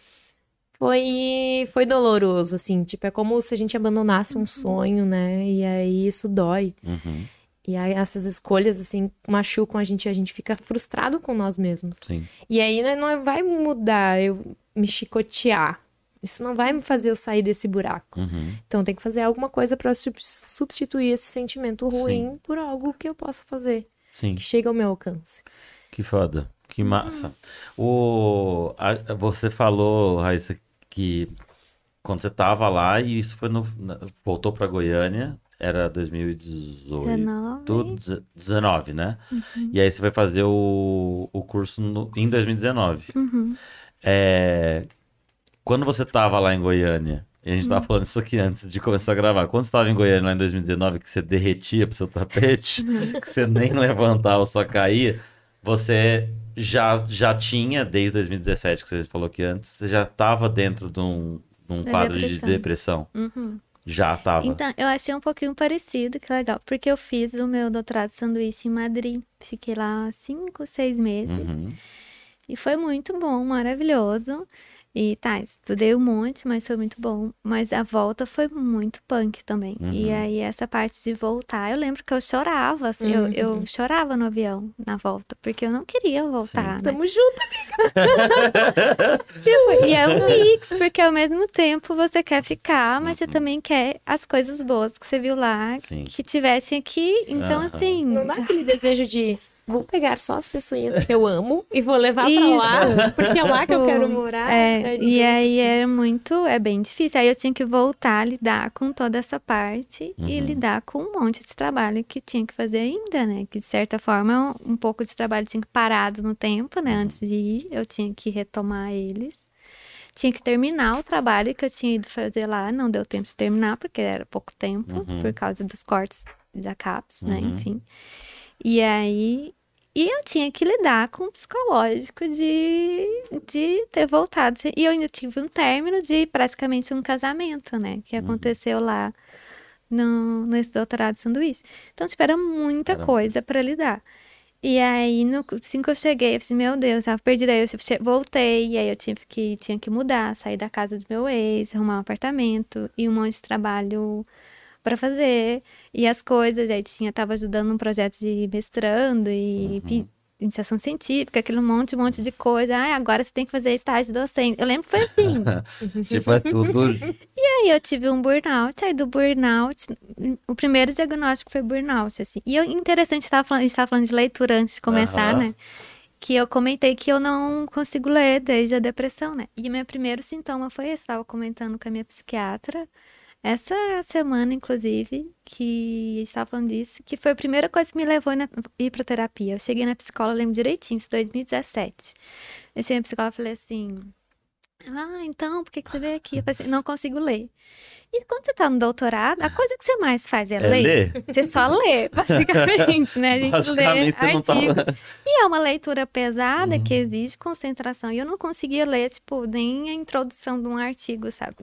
Foi, foi doloroso, assim, tipo, é como se a gente abandonasse um sonho, né? E aí isso dói. Uhum. E aí essas escolhas, assim, machucam a gente e a gente fica frustrado com nós mesmos. Sim. E aí né, não vai mudar eu me chicotear. Isso não vai me fazer eu sair desse buraco. Uhum. Então tem que fazer alguma coisa sub- substituir esse sentimento ruim por algo que eu possa fazer, Sim. que chegue ao meu alcance. Que foda. Que massa. O, a- você falou, Raíssa, que quando você tava lá, e isso foi no. Voltou pra Goiânia, era 2018. 19. deze- 19, né? E aí você vai fazer o, o curso no- em 2019. Uhum. É, quando você tava lá em Goiânia, e a gente tava falando isso aqui antes de começar a gravar, quando você tava em Goiânia lá em 2019, que você derretia pro seu tapete, que você nem levantava, só caía, você já, já tinha, desde 2017, que você falou que antes, você já tava dentro de um, de um quadro de depressão. depressão. Uhum. Já tava. Então, eu achei um pouquinho parecido, que legal, porque eu fiz o meu doutorado de sanduíche em Madrid. Fiquei lá cinco, seis meses. Uhum. E foi muito bom, maravilhoso. E tá, estudei um monte, mas foi muito bom. Mas a volta foi muito punk também. E Uhum. aí, essa parte de voltar, eu lembro que eu chorava, assim, eu, eu Uhum. chorava no avião na volta, porque eu não queria voltar, né? Tamo junto. [laughs] [laughs] Tipo, e é um mix, porque ao mesmo tempo você quer ficar, mas você também quer as coisas boas que você viu lá, Sim. que tivessem aqui. Então, assim. Não dá aquele desejo de vou pegar só as pessoas [laughs] que eu amo e vou levar Isso. lá, porque é lá que eu quero morar. É, né, e aí assim. era muito, é bem difícil. Aí eu tinha que voltar a lidar com toda essa parte e Uhum. lidar com um monte de trabalho que tinha que fazer ainda, né? Que de certa forma um pouco de trabalho tinha que parado no tempo, né? Antes de ir, eu tinha que retomar eles. tinha que terminar o trabalho que eu tinha ido fazer lá, não deu tempo de terminar, porque era pouco tempo, Uhum. por causa dos cortes da CAPES, né, Uhum. enfim. E aí, e eu tinha que lidar com o psicológico de, de ter voltado. E eu ainda tive um término de praticamente um casamento, né, que Uhum. aconteceu lá no, nesse doutorado de sanduíche. Então, tipo, era muita Caramba. coisa para lidar. E aí, no, assim que eu cheguei, eu falei, meu Deus, tava perdida. Aí eu voltei, e aí eu tive que, tinha que mudar, sair da casa do meu ex, arrumar um apartamento e um monte de trabalho para fazer. E as coisas, aí tinha, tava ajudando um projeto de mestrando e pi- iniciação científica, aquele monte, monte de coisa. Ah, agora você tem que fazer estágio docente. Eu lembro que foi assim. [laughs] tipo, é tudo. [laughs] Aí eu tive um burnout, aí do burnout, o primeiro diagnóstico foi burnout, assim. E eu, interessante, tava falando, a gente tava falando de leitura antes de começar, Aham. né? Que eu comentei que eu não consigo ler desde a depressão, né? E o meu primeiro sintoma foi esse, tava comentando com a minha psiquiatra, essa semana, inclusive, que a gente tava falando disso, que foi a primeira coisa que me levou a ir pra terapia. Eu cheguei na psicóloga, lembro direitinho, isso 2017. Eu cheguei na psicóloga e falei assim, ah, então, por que, que você veio aqui? Eu falei assim, não consigo ler. E quando você tá no doutorado, a coisa que você mais faz é, É ler. ler? Você só lê, [laughs] basicamente, né? A gente Basicamente, lê tá. artigo. E é uma leitura pesada Uhum. que exige concentração. E eu não conseguia ler, tipo, nem a introdução de um artigo, sabe?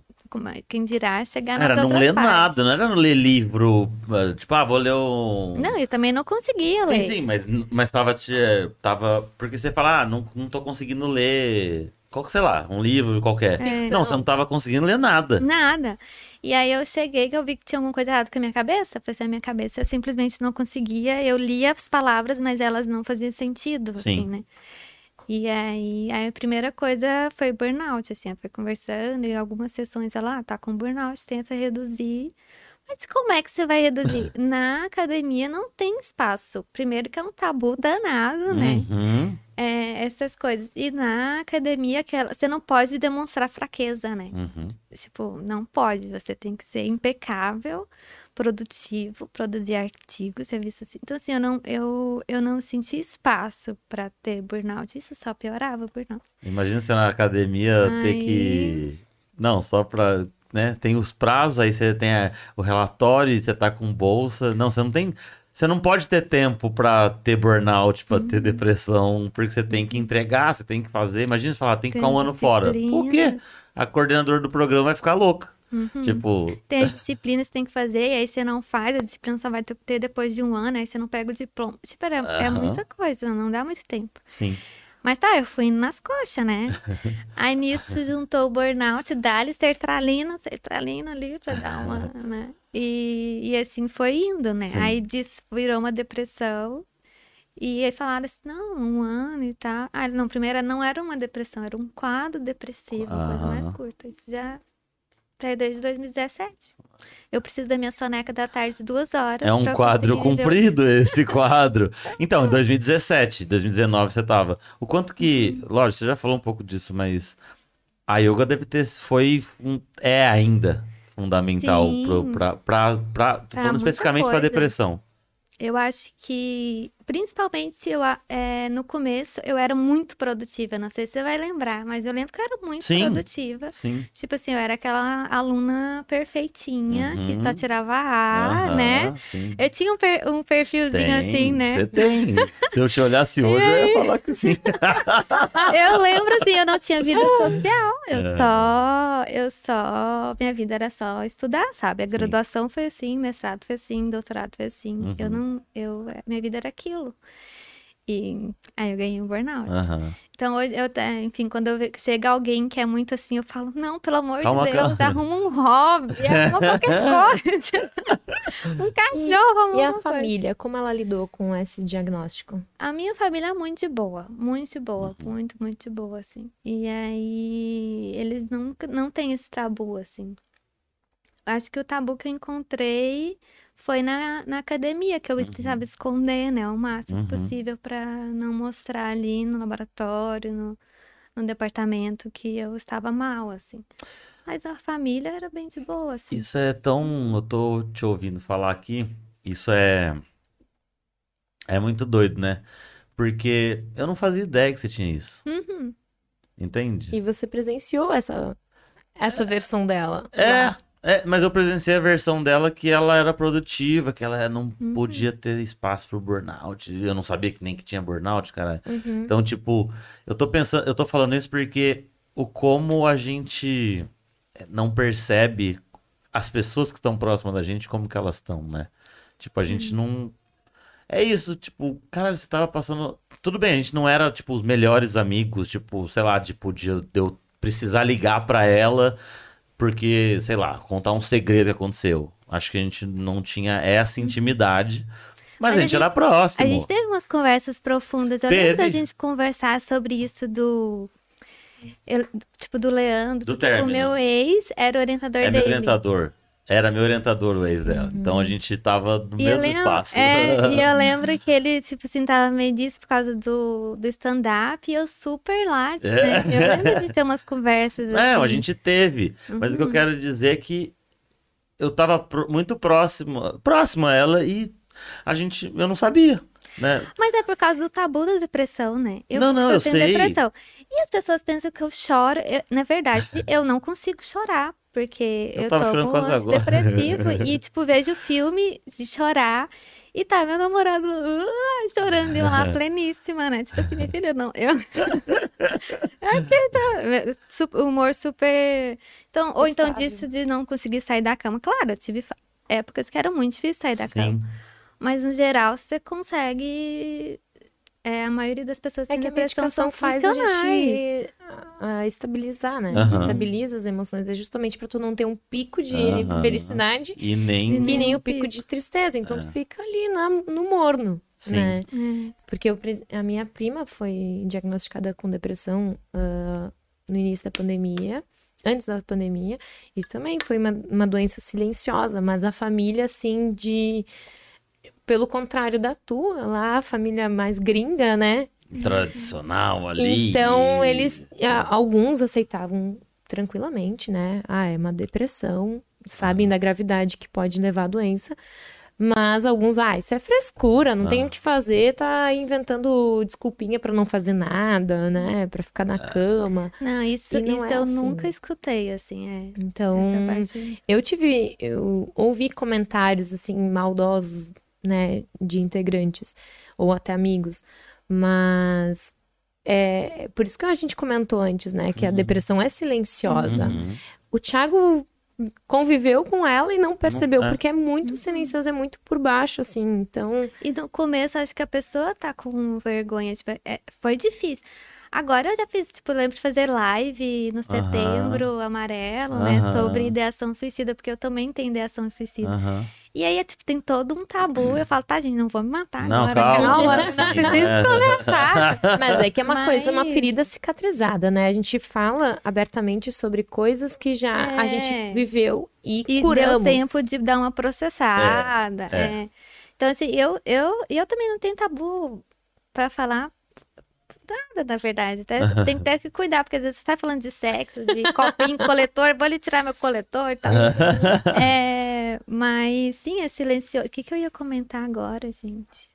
É- Quem dirá chegar nas Era não ler partes. nada, não era não ler livro. eh, Tipo, ah, vou ler um. Não, eu também não conseguia Sim, ler. sim, mas, mas tava, te, tava. Porque você fala, ah, não, não tô conseguindo ler. Qual, sei lá, um livro qualquer. É. Não, você não tava conseguindo ler nada. Nada. E aí eu cheguei que eu vi que tinha alguma coisa errada com a minha cabeça. Foi assim, a minha cabeça eu simplesmente não conseguia. Eu lia as palavras, mas elas não faziam sentido, Sim. assim, né? E aí, aí a primeira coisa foi burnout, assim, ela foi conversando e algumas sessões ela, ah, tá com burnout, tenta reduzir. Mas como é que você vai reduzir? [laughs] Na academia não tem espaço. Primeiro que é um tabu danado, né? Uhum, É, essas coisas. E na academia, aquela, você não pode demonstrar fraqueza, né? uhum. Tipo, não pode. Você tem que ser impecável, produtivo, produzir artigos, serviços assim. Então, assim, eu não, eu, eu não senti espaço pra ter burnout. Isso só piorava o burnout. Imagina você na academia ter que. Não, só pra. Né? Tem os prazos, aí você tem a- o relatório, você tá com bolsa. Não, você não tem. Você não pode ter tempo pra ter burnout, pra Uhum. ter depressão, porque você tem que entregar, você tem que fazer. Imagina você falar, tem que Tem ficar um ano fora. Por quê? A coordenadora do programa vai ficar louca. Uhum. Tipo, Tem as [laughs] disciplinas que você tem que fazer, e aí você não faz, a disciplina só vai ter depois de um ano, aí você não pega o diploma. Tipo, é, é Aham. muita coisa, não dá muito tempo. sim. Mas tá, eu fui indo nas coxas, né? [laughs] Aí nisso juntou o burnout, dá-lhe sertralina, sertralina ali pra dar uma, né? E, e assim foi indo, né? Sim. Aí disso virou uma depressão. E aí falaram assim, não, um ano e tal. Ah, não, primeiro não era uma depressão, era um quadro depressivo, coisa mais curta. Isso já tá desde 2017. Eu preciso da minha soneca da tarde duas horas. É um quadro conseguir ver comprido esse quadro. Então, em 2017, 2019 você tava. O quanto que, Uhum. lógico, você já falou um pouco disso, mas a yoga deve ter foi um- é ainda fundamental pra, pra, tô Pra falando especificamente pra coisa. depressão. Eu acho que, principalmente eu, é, no começo, eu era muito produtiva. Não sei se você vai lembrar, mas eu lembro que eu era muito Sim. produtiva. Sim. Tipo assim, eu era aquela aluna perfeitinha, que Uhum. só tirava A, Aham, né? Sim. Eu tinha um, per- um perfilzinho Tem, assim, né? Você tem. Se eu te olhasse hoje, eu ia falar que sim. Eu lembro assim, eu não tinha vida social. Eu É. só, eu só, minha vida era só estudar, sabe? A graduação foi assim, mestrado foi assim, doutorado foi assim. Eu Uhum. não, eu, minha vida era aquilo. E aí eu ganhei um burnout. Aham. Então hoje eu, enfim, quando eu chega alguém que é muito assim, eu falo, não, pelo amor Calma, de Deus, calma. arruma um hobby, [laughs] arruma qualquer coisa. [laughs] um cachorro, arruma E a coisa. família, como ela lidou com esse diagnóstico? A minha família é muito de boa, muito de boa, Uhum. muito, muito de boa, assim. E aí, eles nunca, não têm esse tabu, assim. Acho que o tabu que eu encontrei foi na, na academia, que eu Uhum. tentava esconder, né, o máximo Uhum. possível pra não mostrar ali no laboratório, no, no departamento, que eu estava mal, assim. Mas a família era bem de boa, assim. Isso é tão. Eu tô te ouvindo falar aqui. Isso é. É muito doido, né? Porque eu não fazia ideia que você tinha isso. Uhum. Entende? E você presenciou essa, essa versão dela. É, lá. É, mas eu presenciei a versão dela que ela era produtiva, que ela não Uhum. podia ter espaço pro burnout. Eu não sabia que nem que tinha burnout, cara. Uhum. Então, tipo, eu tô pensando, eu tô falando isso porque o como a gente não percebe as pessoas que estão próximas da gente, como que elas estão, né? Tipo, a gente não. É isso, tipo, cara, você tava passando. Tudo bem, a gente não era, tipo, os melhores amigos, tipo, sei lá, tipo, de eu, de eu precisar ligar pra ela porque, sei lá, contar um segredo que aconteceu. Acho que a gente não tinha essa intimidade, mas, Mas a a gente gente- era próximo. A gente teve umas conversas profundas. Eu Teve. lembro da gente conversar sobre isso do. eu- tipo, do Leandro. Do término. O meu ex era o orientador É meu dele. orientador. Era meu orientador o ex dela. Então a gente tava no E eu mesmo lembro, espaço. é, e eu [laughs] lembro que ele, tipo assim, tava meio disso por causa do, do stand-up e eu super lá, tipo, É. né? Eu lembro de ter umas conversas [laughs] Não, assim. a gente teve. Mas o que eu quero dizer é que eu tava pro- muito próximo, próximo a ela e a gente, eu não sabia, né? Mas é por causa do tabu da depressão, né? Não, não, eu tenho sei. depressão. E as pessoas pensam que eu choro. Eu- na verdade, [laughs] eu não consigo chorar, porque Eu eu, tava tô com agora. antidepressivo. e, [laughs] tipo, vejo filme de chorar. E tá meu namorado ah, chorando, e eu lá pleníssima, né? Tipo assim, minha filha, não. Eu... [laughs] é que tá... Humor super. Então, ou então Estável. disso de não conseguir sair da cama. Claro, eu tive épocas que era muito difícil sair da cama. Sim. Mas no geral você consegue. É, a maioria das pessoas É tem que a depressão são medicação faz a funcionais. gente ah, estabilizar, né? Aham. Estabiliza as emoções. É justamente pra tu não ter um pico de Aham. felicidade E nem. E nem o pico. pico de tristeza. Então É. tu fica ali na- no morno, Sim. né? É. Porque eu a minha prima foi diagnosticada com depressão ah, no início da pandemia, antes da pandemia, e também foi uma, uma doença silenciosa, mas a família, assim, de. Pelo contrário da tua, lá, a família mais gringa, né? Tradicional ali. Então, eles. ah, Alguns aceitavam tranquilamente, né? Ah, é uma depressão, sabem da gravidade que pode levar à doença. Mas alguns, ah, isso é frescura, não tem Ah. o que fazer, tá inventando desculpinha pra não fazer nada, né? Pra ficar na cama. Não, isso, não isso é eu assim. nunca escutei, assim, é. Então, parte. eu tive, eu ouvi comentários assim maldosos, né, de integrantes ou até amigos, mas é por isso que a gente comentou antes, né, que a Uhum. depressão é silenciosa. Uhum. O Thiago conviveu com ela e não percebeu, é. porque é muito silencioso, é muito por baixo, assim. Então, E no começo, acho que a pessoa tá com vergonha, tipo, é, foi difícil. Agora eu já fiz, tipo, lembro de fazer live no setembro amarelo, né, sobre ideação suicida, porque eu também tenho ideação suicida. E aí, tipo, tem todo um tabu. Eu falo, tá, gente, não vou me matar Não, agora. calma. não Sim, preciso é. começar. [laughs] mas é que é uma coisa, uma Mas- ferida cicatrizada, né? A gente fala abertamente sobre coisas que já a É. gente viveu e, E curamos. deu tempo de dar uma processada. É, é. é. Então, assim, eu, eu, eu também não tenho tabu pra falar nada, na verdade. Até, tem que ter que cuidar, porque às vezes você tá falando de sexo, de copinho, [laughs] coletor, vou lhe tirar meu coletor e tal. É, mas sim, é silencioso. O que, que eu ia comentar agora, gente?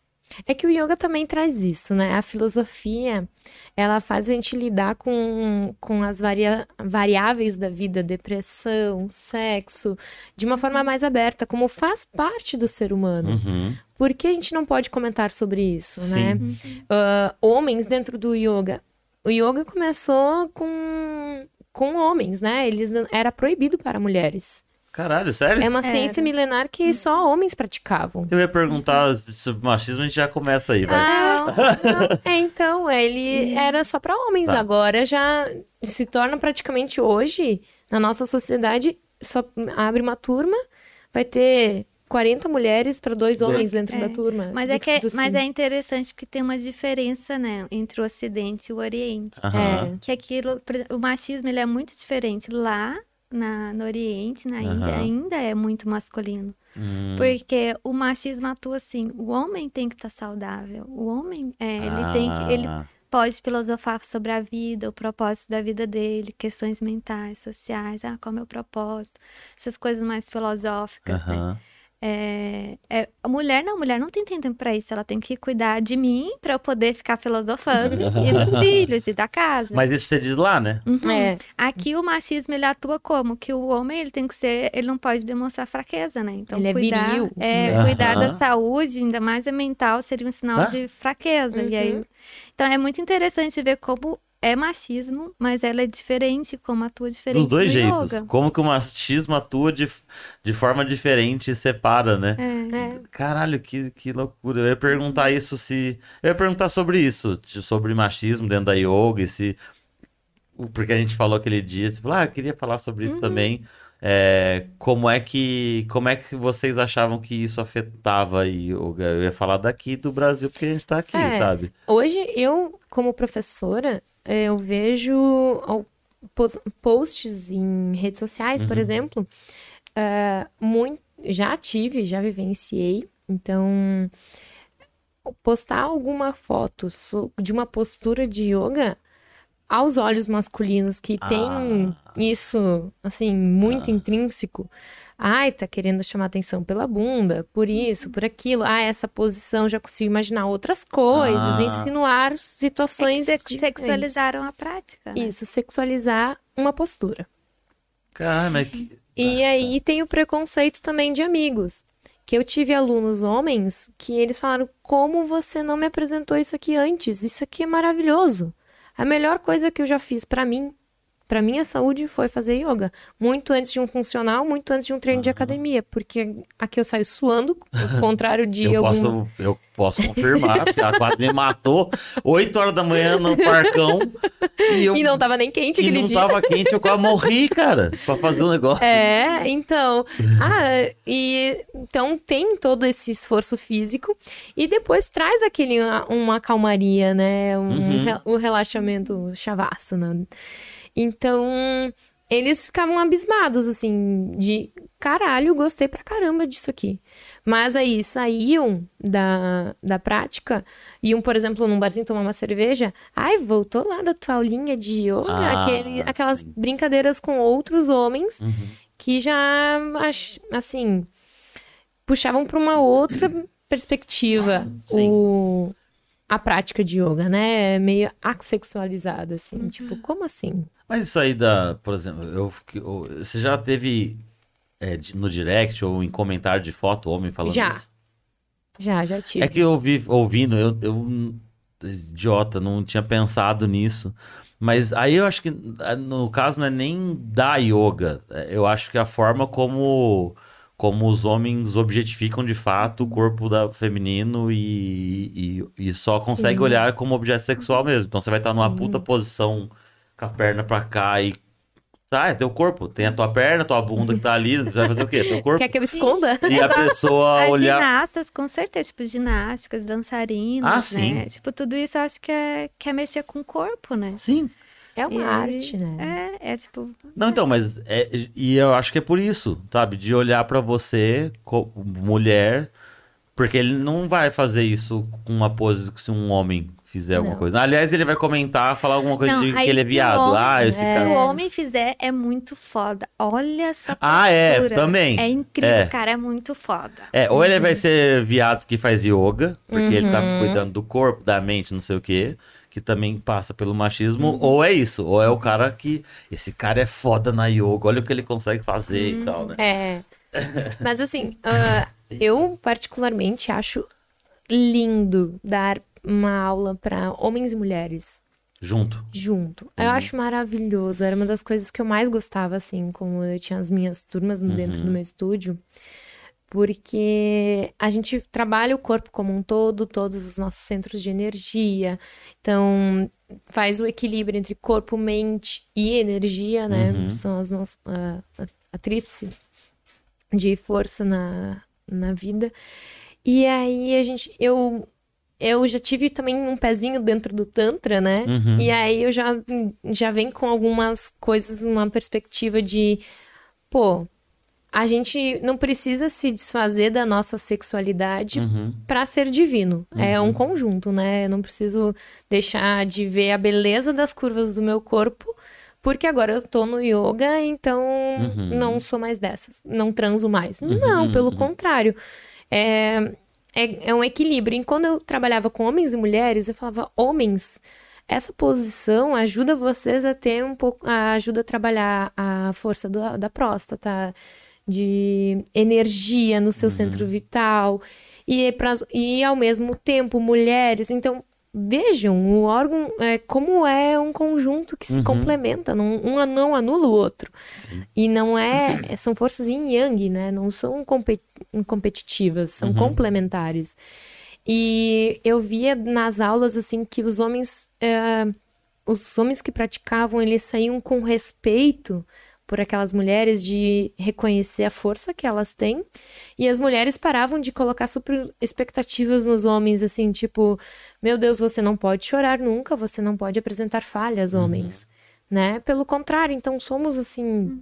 É que o yoga também traz isso, né? A filosofia, ela faz a gente lidar com, com as varia- variáveis da vida, depressão, sexo, de uma forma mais aberta, como faz parte do ser humano. Uhum. Por que a gente não pode comentar sobre isso, Sim. né? Ah, homens dentro do yoga. O yoga começou com, com homens, né? Eles era proibido para mulheres. Caralho, sério? É uma ciência Era. milenar que só homens praticavam. Eu ia perguntar sobre machismo, a gente já começa aí, vai. Ah, É, então, ele era só para homens. Tá. Agora já se torna praticamente hoje, na nossa sociedade, só abre uma turma, vai ter 40 mulheres para dois homens dentro É, da turma. mas é, que é, Dicas mas assim. é interessante porque tem uma diferença, né, entre o Ocidente e o Oriente. Aham. que aquilo, o machismo ele é muito diferente lá na, no Oriente, na Índia, Aham. ainda é muito masculino. Hum. Porque o machismo atua assim, o homem tem que estar saudável. O homem, é, ele tem que, ele Ah, pode filosofar sobre a vida, o propósito da vida dele, questões mentais, sociais, ah, qual é o meu propósito, essas coisas mais filosóficas, né? É, é, a mulher não, a mulher não tem tempo pra isso. Ela tem que cuidar de mim pra eu poder ficar filosofando [laughs] e dos filhos e da casa. Mas isso você diz lá, né? Uhum. É. Aqui o machismo ele atua como que o homem ele tem que ser, ele não pode demonstrar fraqueza, né? Então Ele é cuidar, viril. é, Aham. cuidar da saúde, ainda mais a mental, seria um sinal Ah. de fraqueza. E aí, Uhum. então é muito interessante ver como é machismo, mas ela é diferente, como atua diferente Dos dois no jeitos. yoga. Como que o machismo atua de, de forma diferente e separa, né? É. É. Caralho, que, que loucura. Eu ia perguntar isso se. Eu ia perguntar sobre isso, sobre machismo dentro da yoga, e se. o- Porque a gente falou aquele dia, tipo, ah, eu queria falar sobre isso também. É, como é que como é que vocês achavam que isso afetava a yoga? Eu ia falar daqui do Brasil, porque a gente tá aqui, É. sabe? Hoje, eu, como professora, eu vejo posts em redes sociais, por Uhum. exemplo, eh, muito, já tive, já vivenciei, então postar alguma foto de uma postura de yoga aos olhos masculinos que tem isso, assim, muito intrínseco. Ai, tá querendo chamar atenção pela bunda, por isso, por aquilo. Ah, essa posição já consigo imaginar outras coisas, Ah. insinuar É que situações sex- diferentes. sexualizaram a prática. né? Isso, sexualizar uma postura. Cara, mas que... E aí tem o preconceito também de amigos. Que eu tive alunos homens que eles falaram: como você não me apresentou isso aqui antes? Isso aqui é maravilhoso. A melhor coisa que eu já fiz pra mim, pra minha saúde, foi fazer yoga. Muito antes de um funcional, muito antes de um treino de academia. Porque aqui eu saio suando, [laughs] ao contrário de Eu algum. posso, eu posso confirmar, porque ela quase me matou 8 horas da manhã no parcão e eu E não tava nem quente e aquele não dia. tava quente, eu quase morri, cara, pra fazer o negócio. É, então. Ah, e então tem todo esse esforço físico e depois traz aquele uma calmaria, né? Um, Uhum. re- um relaxamento shavasana. Então, eles ficavam abismados assim de caralho, gostei pra caramba disso aqui. Mas aí saíam da, da prática, iam, por exemplo, num barzinho tomar uma cerveja. Ai, voltou lá da tua aulinha de yoga, Ah, aquele, aquelas sim. brincadeiras com outros homens Uhum. que já, assim, puxavam para uma outra perspectiva [clears throat] Sim. o, a prática de yoga, né? Meio assexualizada, assim. Tipo, como assim? Mas isso aí da, por exemplo, eu, eu- você já teve é, no direct ou em comentário de foto homem falando Já. isso? Já, já tive. É que eu vi ouvindo, eu, eu idiota, não tinha pensado nisso. Mas aí eu acho que ah, no caso não é nem da yoga. É, Eu acho que a forma como como os homens objetificam de fato o corpo da feminino e, e, e só consegue Sim. olhar como objeto sexual mesmo. Então você vai estar numa Sim. puta posição com a perna pra cá e tá, é teu corpo, tem a tua perna, tua bunda que tá ali, você vai fazer o quê? Teu corpo. Quer que eu esconda? E a [laughs] pessoa As olhar ginastas, com certeza, tipo, ginásticas, dançarinas, Ah, né? sim. Tipo, tudo isso eu acho que é, que é mexer com o corpo, né? Sim. É uma E aí, arte, né? É, é tipo, Não, então, mas é, e eu acho que é por isso, sabe? De olhar pra você, mulher, porque ele não vai fazer isso com uma pose que se um homem fizer alguma Não. coisa. Aliás, ele vai comentar, falar alguma coisa Não, de que ele é se viado. homem- ah, esse se cara. o homem fizer, é muito foda. Olha essa Ah, é, postura. também. É incrível, É. cara, é muito foda. É, ou ele vai ser viado porque faz yoga, porque ele tá Uhum. cuidando do corpo, da mente, não sei o quê, que também passa pelo machismo, Uhum. ou é isso, ou é o cara que. Esse cara é foda na yoga, olha o que ele consegue fazer e tal, né? É. Mas assim, ah, eu particularmente acho lindo dar uma aula para homens e mulheres Junto. junto. Eu acho maravilhoso. Era uma das coisas que eu mais gostava, assim, como eu tinha as minhas turmas dentro do meu estúdio. Porque a gente trabalha o corpo como um todo, todos os nossos centros de energia. Então, faz o equilíbrio entre corpo, mente e energia, né? Uhum. São as nossas, a, a, a tríplice de força na, na vida. E aí a gente, eu, eu já tive também um pezinho dentro do Tantra, né? Uhum. E aí eu já, já venho com algumas coisas, uma perspectiva de, pô, a gente não precisa se desfazer da nossa sexualidade Uhum. para ser divino. É um conjunto, né? Eu não preciso deixar de ver a beleza das curvas do meu corpo porque agora eu tô no yoga, então Uhum. não sou mais dessas, não transo mais. Uhum, Não, pelo uhum. contrário. É, é, é um equilíbrio. E quando eu trabalhava com homens e mulheres, eu falava, homens, essa posição ajuda vocês a ter um pouco, ajuda a trabalhar a força do- da próstata, de energia no seu Uhum. centro vital. E, é pras- e ao mesmo tempo, mulheres. Então, vejam o órgão é, como é um conjunto que se Uhum. complementa. Não, um não anula o outro. Sim. E não é. São forças yin yang, né? Não são compe- competitivas, são Uhum. complementares. E eu via nas aulas, assim, que os homens. é, os homens que praticavam, eles saíam com respeito por aquelas mulheres de reconhecer a força que elas têm. E as mulheres paravam de colocar super expectativas nos homens, assim, tipo, meu Deus, você não pode chorar nunca, você não pode apresentar falhas, homens, né? Pelo contrário, então somos assim,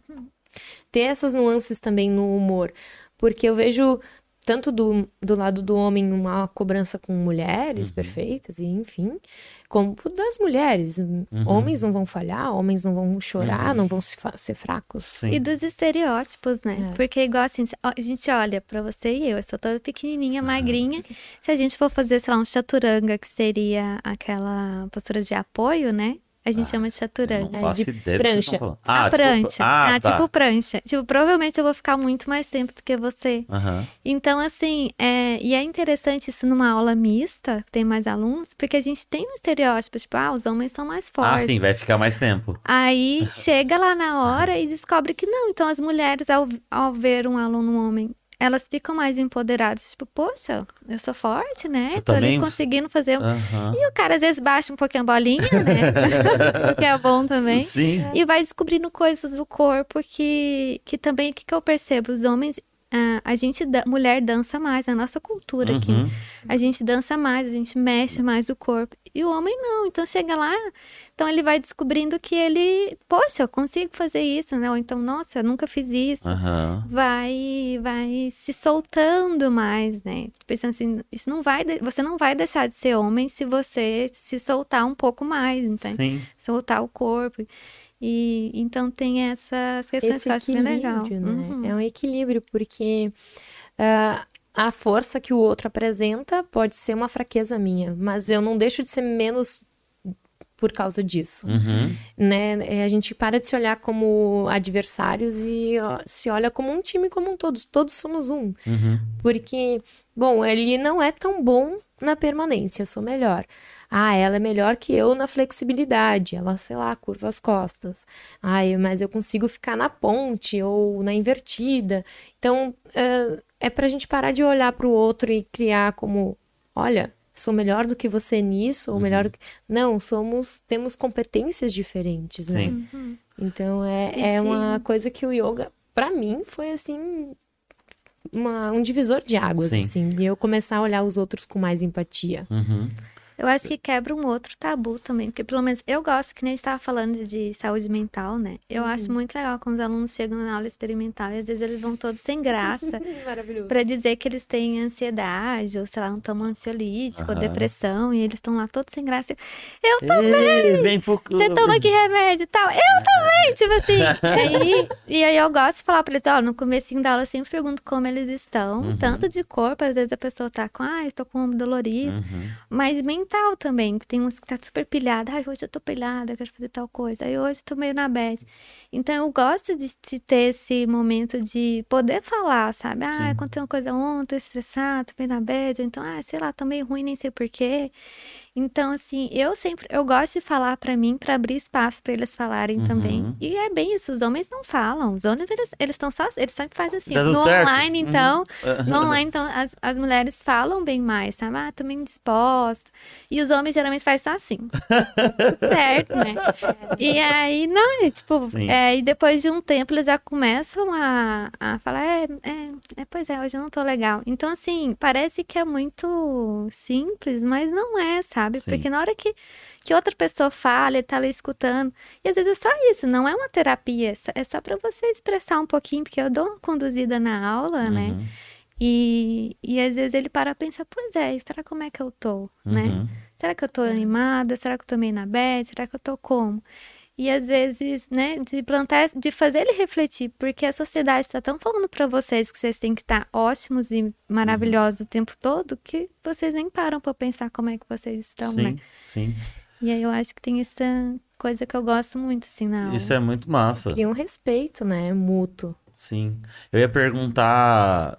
ter essas nuances também no humor, porque eu vejo tanto do, do lado do homem uma cobrança com mulheres perfeitas e enfim, como das mulheres. Homens não vão falhar, homens não vão chorar, não vão se ser fracos. Sim. E dos estereótipos, né? É. Porque, igual assim, a gente olha pra você e eu, eu sou toda pequenininha, magrinha. Se a gente for fazer, sei lá, um chaturanga, que seria aquela postura de apoio, né? A gente Ah, chama de chaturanga. não faço de ideia prancha. falando. a tipo- prancha. Ah, Ah, tá. tipo prancha. Tipo, provavelmente eu vou ficar muito mais tempo do que você. Aham. Então, assim, é, e é interessante isso numa aula mista, tem mais alunos, porque a gente tem um estereótipo, tipo, ah, os homens são mais Ah, fortes. sim, vai ficar mais tempo. Aí [laughs] chega lá na hora e descobre que não. Então, as mulheres, ao, ao ver um aluno homem, elas ficam mais empoderadas. Tipo, poxa, eu sou forte, né? Eu Tô ali conseguindo fazer. um- Aham. E o cara às vezes baixa um pouquinho a bolinha, né? [laughs] que é bom também. Sim. E vai descobrindo coisas do corpo que, que também, o que, que eu percebo? Os homens, ah, a gente, da- mulher dança mais, na nossa cultura aqui. Uhum. A gente dança mais, a gente mexe mais o corpo. E o homem não. Então chega lá, então ele vai descobrindo que ele, poxa, eu consigo fazer isso, né? Ou então, nossa, eu nunca fiz isso. Aham. Vai, vai se soltando mais, né? Pensando assim, isso não vai, você não vai deixar de ser homem se você se soltar um pouco mais, entende? Sim. Soltar o corpo. E então tem essas questões Esse que eu acho bem legal. equilíbrio, né? Uhum. É um equilíbrio, porque ah, a força que o outro apresenta pode ser uma fraqueza minha, mas eu não deixo de ser menos por causa disso, Uhum. né? É, A gente para de se olhar como adversários e ó, se olha como um time como um todo. Todos somos um. Uhum. Porque, bom, ele não é tão bom na permanência, eu sou melhor. Ah, ela é melhor que eu na flexibilidade, ela, sei lá, curva as costas. Ai, mas eu consigo ficar na ponte ou na invertida. Então, é, é pra gente parar de olhar pro outro e criar como, olha, sou melhor do que você nisso, ou melhor do que... Não, somos, temos competências diferentes, né? Sim. Uhum. Então é, é uma coisa que o yoga, pra mim, foi assim uma- um divisor de águas, Sim. assim, e eu começar a olhar os outros com mais empatia. Uhum. Eu acho que quebra um outro tabu também, porque pelo menos eu gosto, que nem a gente estava falando de, de saúde mental, né? Eu acho muito legal quando os alunos chegam na aula experimental e às vezes eles vão todos sem graça [laughs] Maravilhoso. para dizer que eles têm ansiedade, ou sei lá, um tomo ansiolítico, ou Aham. depressão, e eles estão lá todos sem graça. Ei, vem pro Você toma que remédio e tal? Eu também, tipo assim. aí, e aí eu gosto de falar pra eles, ó, no comecinho da aula eu sempre pergunto como eles estão, Uhum. tanto de corpo, às vezes a pessoa tá com, ai, tô com o ombro dolorido, Uhum. mas mental também, que tem uns que tá super pilhada, ai, hoje eu tô pilhada, eu quero fazer tal coisa, aí hoje eu tô meio na bad. Então eu gosto de, de ter esse momento de poder falar, sabe? Ah, Sim. aconteceu uma coisa ontem, tô estressada, tô meio na bad, ou então, ah, sei lá, tô meio ruim, nem sei porquê. Então, assim, eu sempre, eu gosto de falar pra mim, pra abrir espaço pra eles falarem Uhum. também. E é bem isso, os homens não falam, os homens, eles, eles estão só, eles sempre fazem assim. No certo. online, Uhum. então, [laughs] no online, então, as, as mulheres falam bem mais, sabe? Ah, tô meio indisposta. E os homens geralmente fazem só assim. [laughs] certo, né? E aí, não, é tipo, Sim. é, e depois de um tempo eles já começam a, a falar, é, é, é, pois é, hoje eu não tô legal. Então, assim, parece que é muito simples, mas não é, sabe? Sim. Porque na hora que, que outra pessoa fala, ele tá ali escutando, e às vezes é só isso, não é uma terapia, é só- é pra você expressar um pouquinho, porque eu dou uma conduzida na aula, né? Uhum. E, e às vezes ele para pra pensar, pois é, será como é que eu tô, né? Uhum. Será que eu tô animada? Será que eu tô meio na bad? Será que eu tô como? E às vezes, né, de plantar, de fazer ele refletir, porque a sociedade está tão falando para vocês que vocês têm que estar ótimos e maravilhosos o tempo todo, que vocês nem param para pensar como é que vocês estão, sim, né? sim. E aí eu acho que tem essa coisa que eu gosto muito, assim, na aula. Isso é muito massa. Cria um respeito, né? Mútuo. Sim. Eu ia perguntar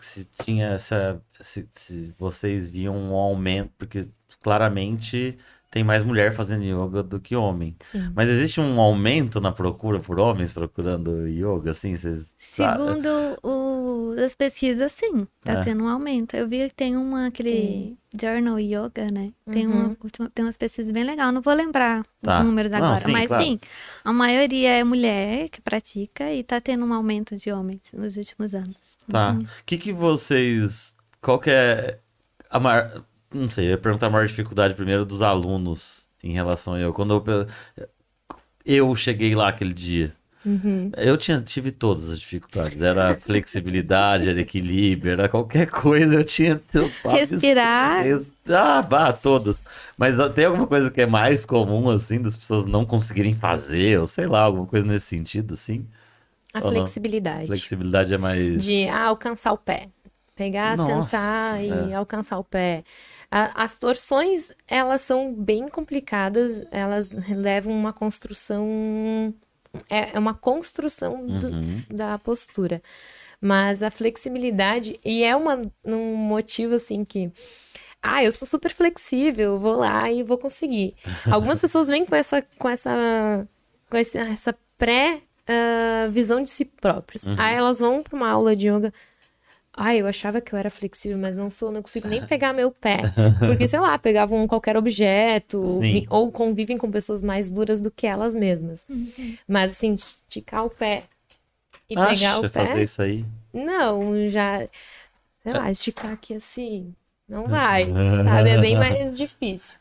se tinha essa. Se, se vocês viam um aumento, porque claramente tem mais mulher fazendo yoga do que homem. Sim. Mas existe um aumento na procura por homens procurando yoga, assim? Vocês Segundo o, as pesquisas, sim, tá É. tendo um aumento. Eu vi que tem uma, aquele Journal Yoga, né? Tem, uma, Uhum. última- tem umas pesquisas bem legais. Não vou lembrar Tá. os números Não, agora, sim, mas claro. sim, a maioria é mulher que pratica e tá tendo um aumento de homens nos últimos anos. Tá. Uhum. O que que vocês. Qual que é a maior. Não sei, eu ia perguntar a maior dificuldade primeiro dos alunos em relação a eu. Quando eu, eu cheguei lá aquele dia. Uhum. Eu tinha, tive todas as dificuldades. Era flexibilidade, era equilíbrio, era qualquer coisa. Eu tinha. eu- Respirar. Res- Ah, bah, todas. Mas tem alguma coisa que é mais comum, assim, das pessoas não conseguirem fazer, ou sei lá, alguma coisa nesse sentido, assim? A Ou não? flexibilidade. Flexibilidade é mais. De ah, alcançar o pé. Pegar, Nossa, sentar e é. alcançar o pé. A- as torções, elas são bem complicadas, elas levam uma construção. É, é uma construção do- Uhum. da postura. Mas a flexibilidade, e é uma, um motivo assim que. Ah, eu sou super flexível, vou lá e vou conseguir. [laughs] Algumas pessoas vêm com essa, com essa, com essa pré ah, visão de si próprios. Uhum. Aí elas vão para uma aula de yoga. Ai, eu achava que eu era flexível, mas não sou, não consigo nem [laughs] pegar meu pé. Porque, sei lá, pegavam qualquer objeto, vi- ou convivem com pessoas mais duras do que elas mesmas. Mas, assim, esticar o pé e pegar Acha o fazer pé. isso aí? Não, já. Sei lá, esticar aqui assim. Não [laughs] vai, sabe? É bem mais difícil.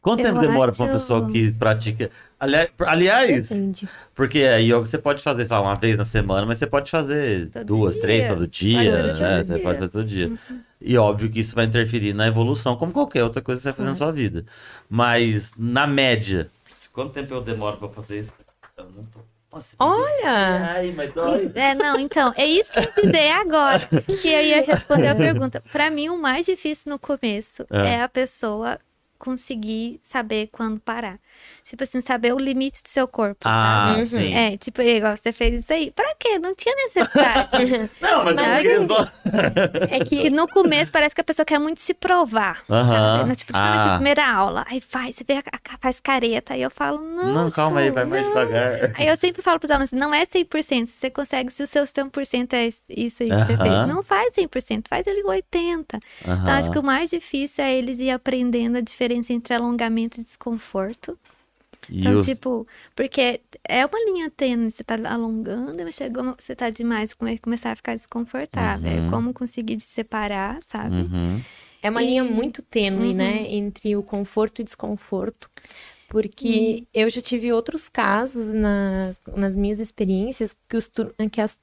Quanto Eu tempo demora pra uma acho- pessoa que pratica? Ali- Aliás, Depende. porque a yoga você pode fazer, sei lá, uma vez na semana, mas você pode fazer Todo duas, dia. três todo dia, né? todo Você dia. Uhum. pode fazer todo dia. E óbvio que isso vai interferir na evolução, como qualquer outra coisa que você vai fazer na sua vida. Mas, na média, quanto tempo eu demoro pra fazer isso? Eu não tô... Nossa, Olha! Ai, mas dói. É, não, então, é isso que eu dizer agora. Que eu ia responder a pergunta. Pra mim, o mais difícil no começo É. é, a pessoa conseguir saber quando parar. Tipo assim, saber o limite do seu corpo, Ah, sabe? Uhum. sim. É, tipo, igual você fez isso aí. Pra quê? Não tinha necessidade. [laughs] Não, mas, Mas eu só- É que no começo parece que a pessoa quer muito se provar. Aham. Sabe? No, tipo, principalmente na Ah. primeira aula. Aí faz, você vê, faz careta. Aí eu falo, não. Não, calma aí, tipo, vai mais não. devagar. Aí eu sempre falo pros alunos, não é 100%, você consegue, se o seu 100% é isso aí que você Aham. fez, não faz 100%, faz ele 80%. Então acho que o mais difícil é eles ir aprendendo a diferença entre alongamento e desconforto. E Então, os- tipo, porque é uma linha tênue, você tá alongando, mas chegou, você tá demais, come- começar a ficar desconfortável. Uhum. É como conseguir se separar, sabe? Uhum. É uma E- linha muito tênue, Uhum. né? Entre o conforto e desconforto. Porque eu já tive outros casos na, nas minhas experiências que, os tur- que as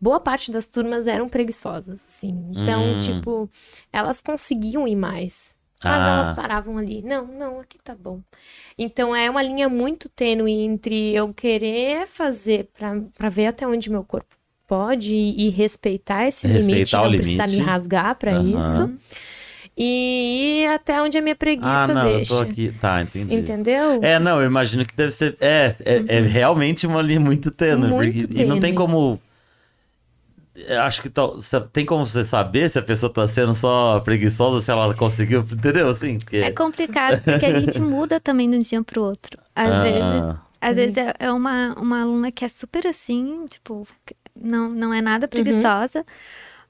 boa parte das turmas eram preguiçosas, assim. Então, Hum. tipo, elas conseguiam ir mais. Mas Ah. elas paravam ali. Não, não, aqui tá bom. Então é uma linha muito tênue entre eu querer fazer pra pra ver até onde meu corpo pode e, e respeitar esse limite, Respeitar o não precisar limite. me rasgar pra Aham. isso. E ir até onde a minha preguiça Ah, não, deixa. eu tô aqui. Tá, entendi. Entendeu? É, não, eu imagino que deve ser. É, é, é realmente uma linha muito tênue. Uhum. Muito porque- E não tem tênue. como. Eu Acho que tem como você saber se a pessoa tá sendo só preguiçosa ou se ela conseguiu, entendeu? Assim, porque... É complicado, porque a gente [laughs] muda também de um dia pro outro. Às Ah, vezes, às vezes é, é uma, uma aluna que é super assim, tipo, não, não é nada preguiçosa.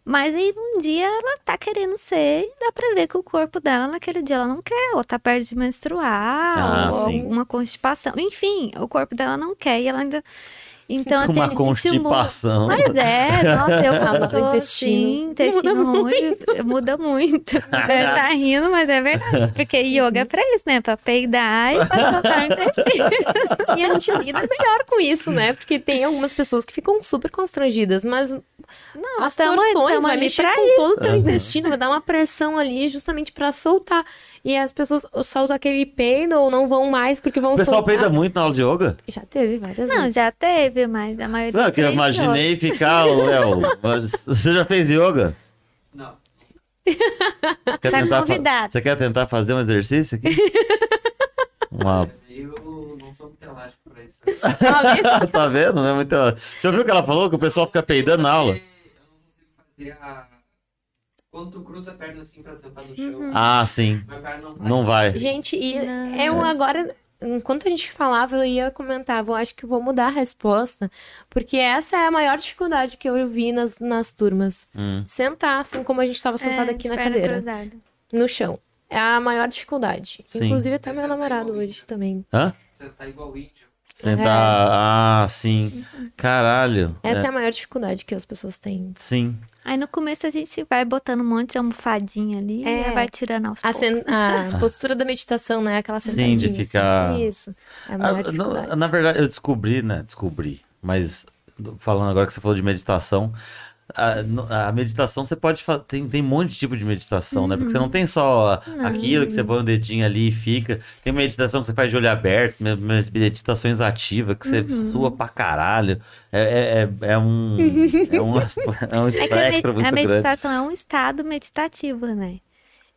Mas aí num dia ela tá querendo ser e dá pra ver que o corpo dela naquele dia ela não quer, ou tá perto de menstruar, Ah, ou sim. alguma constipação. Enfim, o corpo dela não quer e ela ainda. Então, assim, uma a gente muda. constipação. Mas é, nossa, eu Ah, tô o intestino assim, intestino muda ruim, muda muito. [laughs] Tá rindo, mas é verdade. Porque yoga é pra isso, né? Pra peidar e pra soltar o intestino. [laughs] E a gente lida melhor com isso, né? Porque tem algumas pessoas que ficam super constrangidas, mas Não, as tamo- torções, tamo vai mexer com todo o teu intestino, vai dar uma pressão ali justamente pra soltar. E as pessoas soltam aquele peido ou não vão mais porque vão O pessoal soltar. peida muito na aula de yoga? Já teve várias Não, vezes. já teve, mas a maioria. Não, que eu imaginei ficar, Léo. mas Você já fez yoga? Não. Quer Tá tentar convidado. Você quer tentar fazer um exercício aqui? [laughs] Uma... Eu não sou muito elástico pra isso. tá vendo? [laughs] Não é muito... Você ouviu que ela falou que o pessoal fica peidando na aula? Eu não consigo fazer a. Quando tu cruza a perna assim pra sentar no chão, Uhum. ah, sim. minha perna não Não vai. Gente, e Não. eu agora, enquanto a gente falava, eu ia comentar, eu acho que vou mudar a resposta, porque essa é a maior dificuldade que eu vi nas, nas turmas. Hum. Sentar, assim como a gente estava sentada É, aqui na cadeira, cruzada. no chão. É a maior dificuldade. Sim. Inclusive até meu Essa namorado hoje também. Hã? Você tá igual índio. Sentar. Ah, sim. Caralho. Essa é. É, a maior dificuldade que as pessoas têm. Sim. Aí no começo a gente vai botando um monte de almofadinha ali É. e vai tirando aos A, poucos. sen- a [laughs] postura da meditação, né? Aquela Sim, sentadinha. de ficar- assim. Isso. É a Ah, maior na, dificuldade. na verdade, eu descobri, né? Descobri. Mas falando agora que você falou de meditação, a, a meditação você pode fazer. Tem, tem um monte de tipo de meditação, né? Porque você não tem só aquilo que você põe o dedinho ali e fica. Tem meditação que você faz de olho aberto, me- me- meditações ativas, que você sua pra caralho. É, é, é, é um. É um, [laughs] é um É que a, me- espectro a muito grande. meditação é um estado meditativo, né?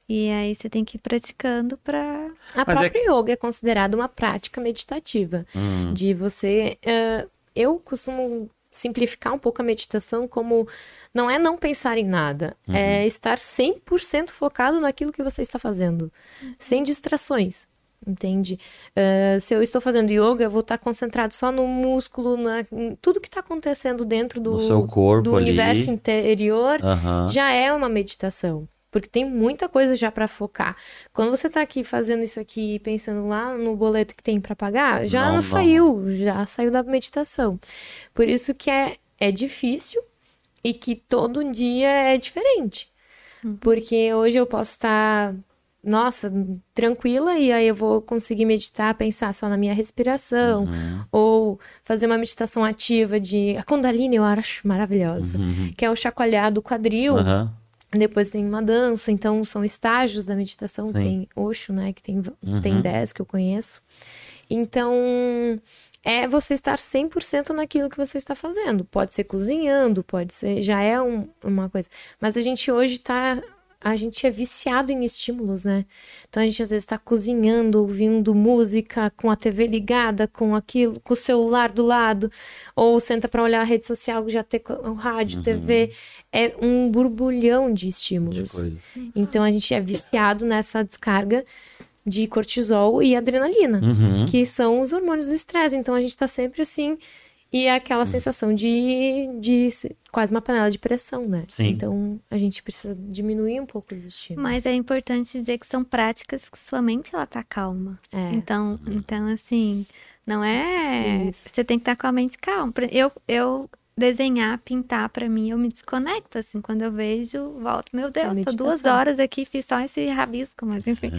E aí você tem que ir praticando pra. A Mas é- própria yoga é considerada uma prática meditativa. Hum, De você. eh, eu costumo simplificar um pouco a meditação como não é não pensar em nada, é estar 100% focado naquilo que você está fazendo, sem distrações. Entende? Eh, se eu estou fazendo yoga, eu vou estar concentrado só no músculo, na, em tudo que está acontecendo dentro do, No seu corpo do ali. universo interior Aham. já é uma meditação. Porque tem muita coisa já para focar. Quando você tá aqui fazendo isso aqui e pensando lá no boleto que tem para pagar, já Não, não. saiu, já saiu da meditação. Por isso que é, é difícil e que todo dia é diferente. Porque hoje eu posso estar, nossa, tranquila e aí eu vou conseguir meditar, pensar só na minha respiração, Uhum. ou fazer uma meditação ativa de a Kundalini, eu acho maravilhosa, Uhum. que é o chacoalhar do quadril. Aham. Depois tem uma dança, então são estágios da meditação. Sim. Tem Osho, né? Que tem, Uhum. tem 10 que eu conheço. Então, é você estar 100% naquilo que você está fazendo. Pode ser cozinhando, pode ser. Já é um- uma coisa. Mas a gente hoje tá. A gente é viciado em estímulos, né? Então a gente às vezes está cozinhando, ouvindo música, com a TV ligada, com aquilo, com o celular do lado, ou senta para olhar a rede social, já tem o rádio, TV. É um borbulhão de De estímulos. coisa. Então a gente é viciado nessa descarga de cortisol e adrenalina, Uhum. que são os hormônios do estresse. Então a gente tá sempre assim. E é aquela sensação de, de se- quase uma panela de pressão, né? Sim. Então a gente precisa diminuir um pouco os estímulos. Mas é importante dizer que são práticas que sua mente ela tá calma. É. Então, então assim, não é. Isso. Você tem que estar com a mente calma. Eu, eu desenhar, pintar pra mim, eu me desconecto assim. Quando eu vejo, volto, meu Deus, tô duas horas aqui, fiz só esse rabisco, mas enfim.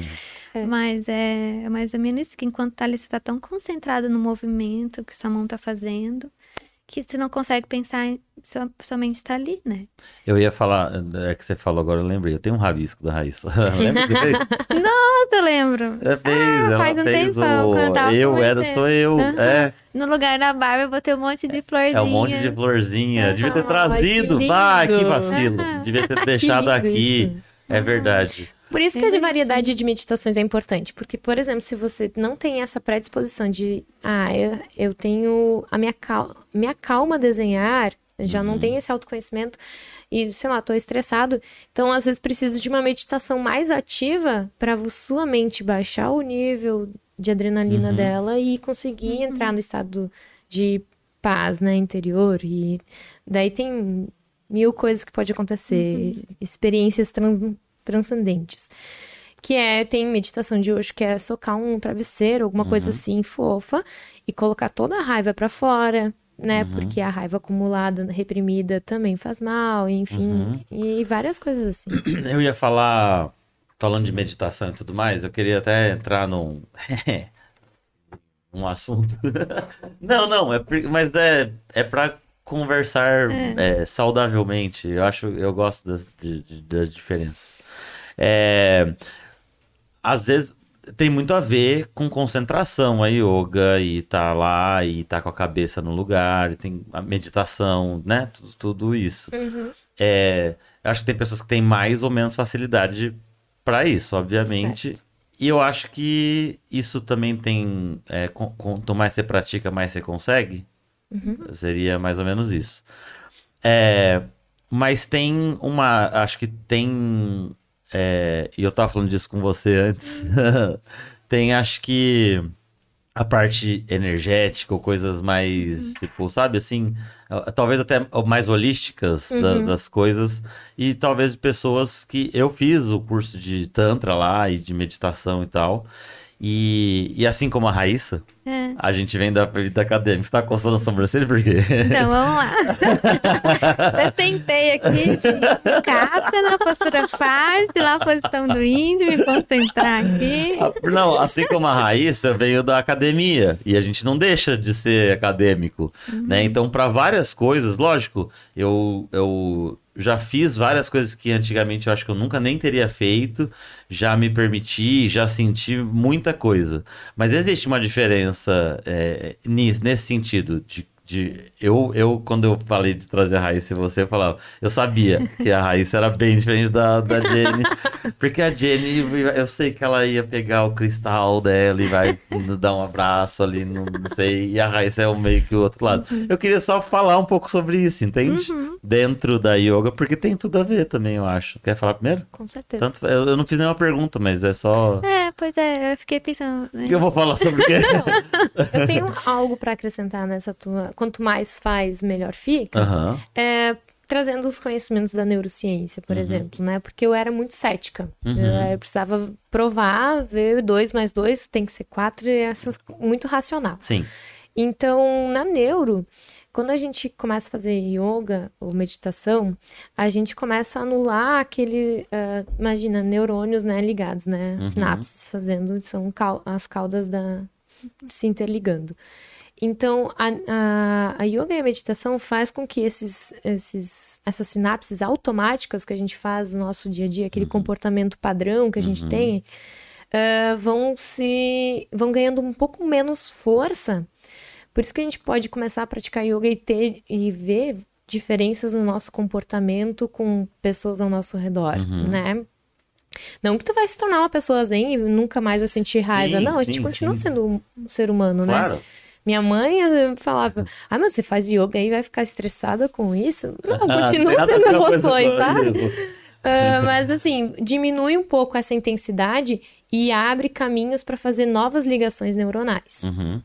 É. Mas é, é mais ou menos isso, que enquanto tá ali, você tá tão concentrado no movimento que sua mão tá fazendo, que você não consegue pensar, em, sua, sua mente tá ali, né? Eu ia falar, é que você falou agora, eu lembrei. Eu tenho um rabisco da Raíssa. [laughs] Lembra que fez? [laughs] Nossa, eu lembro. Ela fez, Ah, ela faz um fez tempão, o. eu era, você. sou eu. Aham. É, No lugar da barba, eu botei um monte de florzinha. é um monte de florzinha. Devia ter Ai, trazido. que Ah, que vacilo. Aham. Devia ter [laughs] deixado aqui. isso. É verdade. Por isso que a variedade de meditações é importante. Porque, por exemplo, se você não tem essa predisposição de, ah, eu, eu tenho a minha, cal minha calma a desenhar, já não tem esse autoconhecimento e, sei lá, tô estressado. Então, às vezes, precisa de uma meditação mais ativa para sua mente baixar o nível de adrenalina Uhum. dela e conseguir entrar no estado de paz, né, interior. E daí tem mil coisas que pode acontecer, experiências tran- transcendentes. Que é, tem meditação de hoje que é socar um travesseiro, alguma coisa assim, fofa, e colocar toda a raiva pra fora, né? Porque a raiva acumulada, reprimida, também faz mal, enfim, e várias coisas assim. [clears throat] Eu ia falar, falando de meditação e tudo mais, eu queria até entrar num. [laughs] um assunto. [laughs] não, não, é, mas é, é pra conversar é, saudavelmente. Eu acho, eu gosto das, de- de- das diferenças. É, às vezes tem muito a ver com concentração a yoga e tá lá e tá com a cabeça no lugar, tem a meditação, né? Tudo, tudo isso. Uhum. É, eu acho que tem pessoas que têm mais ou menos facilidade para isso, obviamente. E eu acho que isso também tem. é, quanto mais você pratica, mais você consegue. Seria mais ou menos isso. É, mas tem uma. Acho que tem. É, e eu tava falando disso com você antes. [laughs] tem, acho que. A parte energética ou coisas mais, tipo, sabe assim, talvez até mais holísticas da- das coisas e talvez de pessoas que eu fiz o curso de tantra lá e de meditação e tal. E, e assim como a Raíssa, É. a gente vem da vida acadêmica. Você tá coçando a sobrancelha por quê? Então, vamos lá. [laughs] Eu tentei aqui, casa na postura farce, lá a posição do índio, me concentrar aqui. Não, assim como a Raíssa veio da academia e a gente não deixa de ser acadêmico, né? Então, para várias coisas, lógico, eu, eu já fiz várias coisas que antigamente eu acho que eu nunca nem teria feito, já me permiti, já senti muita coisa. Mas existe uma diferença é, nesse sentido de de eu, eu, quando eu falei de trazer a Raíssa e você, eu falava, eu sabia que a Raíssa era bem diferente da, da Jenny, porque a Jenny, eu sei que ela ia pegar o cristal dela e vai dar um abraço ali, não, não sei, e a Raíssa é o meio que o outro lado. Eu queria só falar um pouco sobre isso, entende? Dentro da yoga, porque tem tudo a ver também, eu acho. Quer falar primeiro? Com certeza. Tanto, eu, eu não fiz nenhuma pergunta, mas é só. É, pois é, eu fiquei pensando. né? Eu vou falar sobre o quê? Eu tenho algo para acrescentar nessa tua. Quanto mais faz, melhor fica. Aham. É, trazendo os conhecimentos da neurociência, por exemplo, né? Porque eu era muito cética. Uhum. Eu, eu precisava provar, ver dois mais dois tem que ser quatro, e essas muito racional. Sim. Então, na neuro, quando a gente começa a fazer yoga ou meditação, a gente começa a anular aquele, ah, imagina, neurônios, né, ligados, né, Uhum. sinapses fazendo, são cau- as caudas da se interligando. Então, a, a, a yoga e a meditação faz com que esses, esses, essas sinapses automáticas que a gente faz no nosso dia a dia, aquele comportamento padrão que a gente Uhum. tem, ah, vão se vão ganhando um pouco menos força. Por isso que a gente pode começar a praticar yoga e ter e ver diferenças no nosso comportamento com pessoas ao nosso redor, Uhum. né? Não que tu vai se tornar uma pessoa zen e nunca mais vai sentir raiva. Sim, não, a gente sim, continua sim. sendo um ser humano, né? Claro. Minha mãe falava, ah, mas você faz yoga aí vai ficar estressada com isso? Não, Ah, continua tendo emoções, outra. [laughs] Ah, mas assim, diminui um pouco essa intensidade e abre caminhos para fazer novas ligações neuronais. Uhum.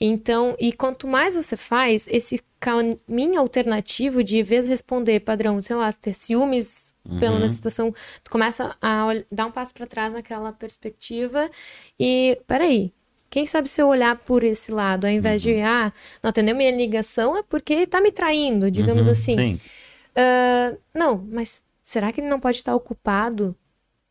Então, e quanto mais você faz, esse caminho alternativo de, em vez de responder padrão, sei lá, ter ciúmes pela Uhum. uma situação, tu começa a dar um passo para trás naquela perspectiva e, peraí, quem sabe se eu olhar por esse lado, ao invés Uhum. de, ah, não atendeu minha ligação é porque tá me traindo, digamos Uhum, assim. Sim. Ah, não, mas será que ele não pode estar ocupado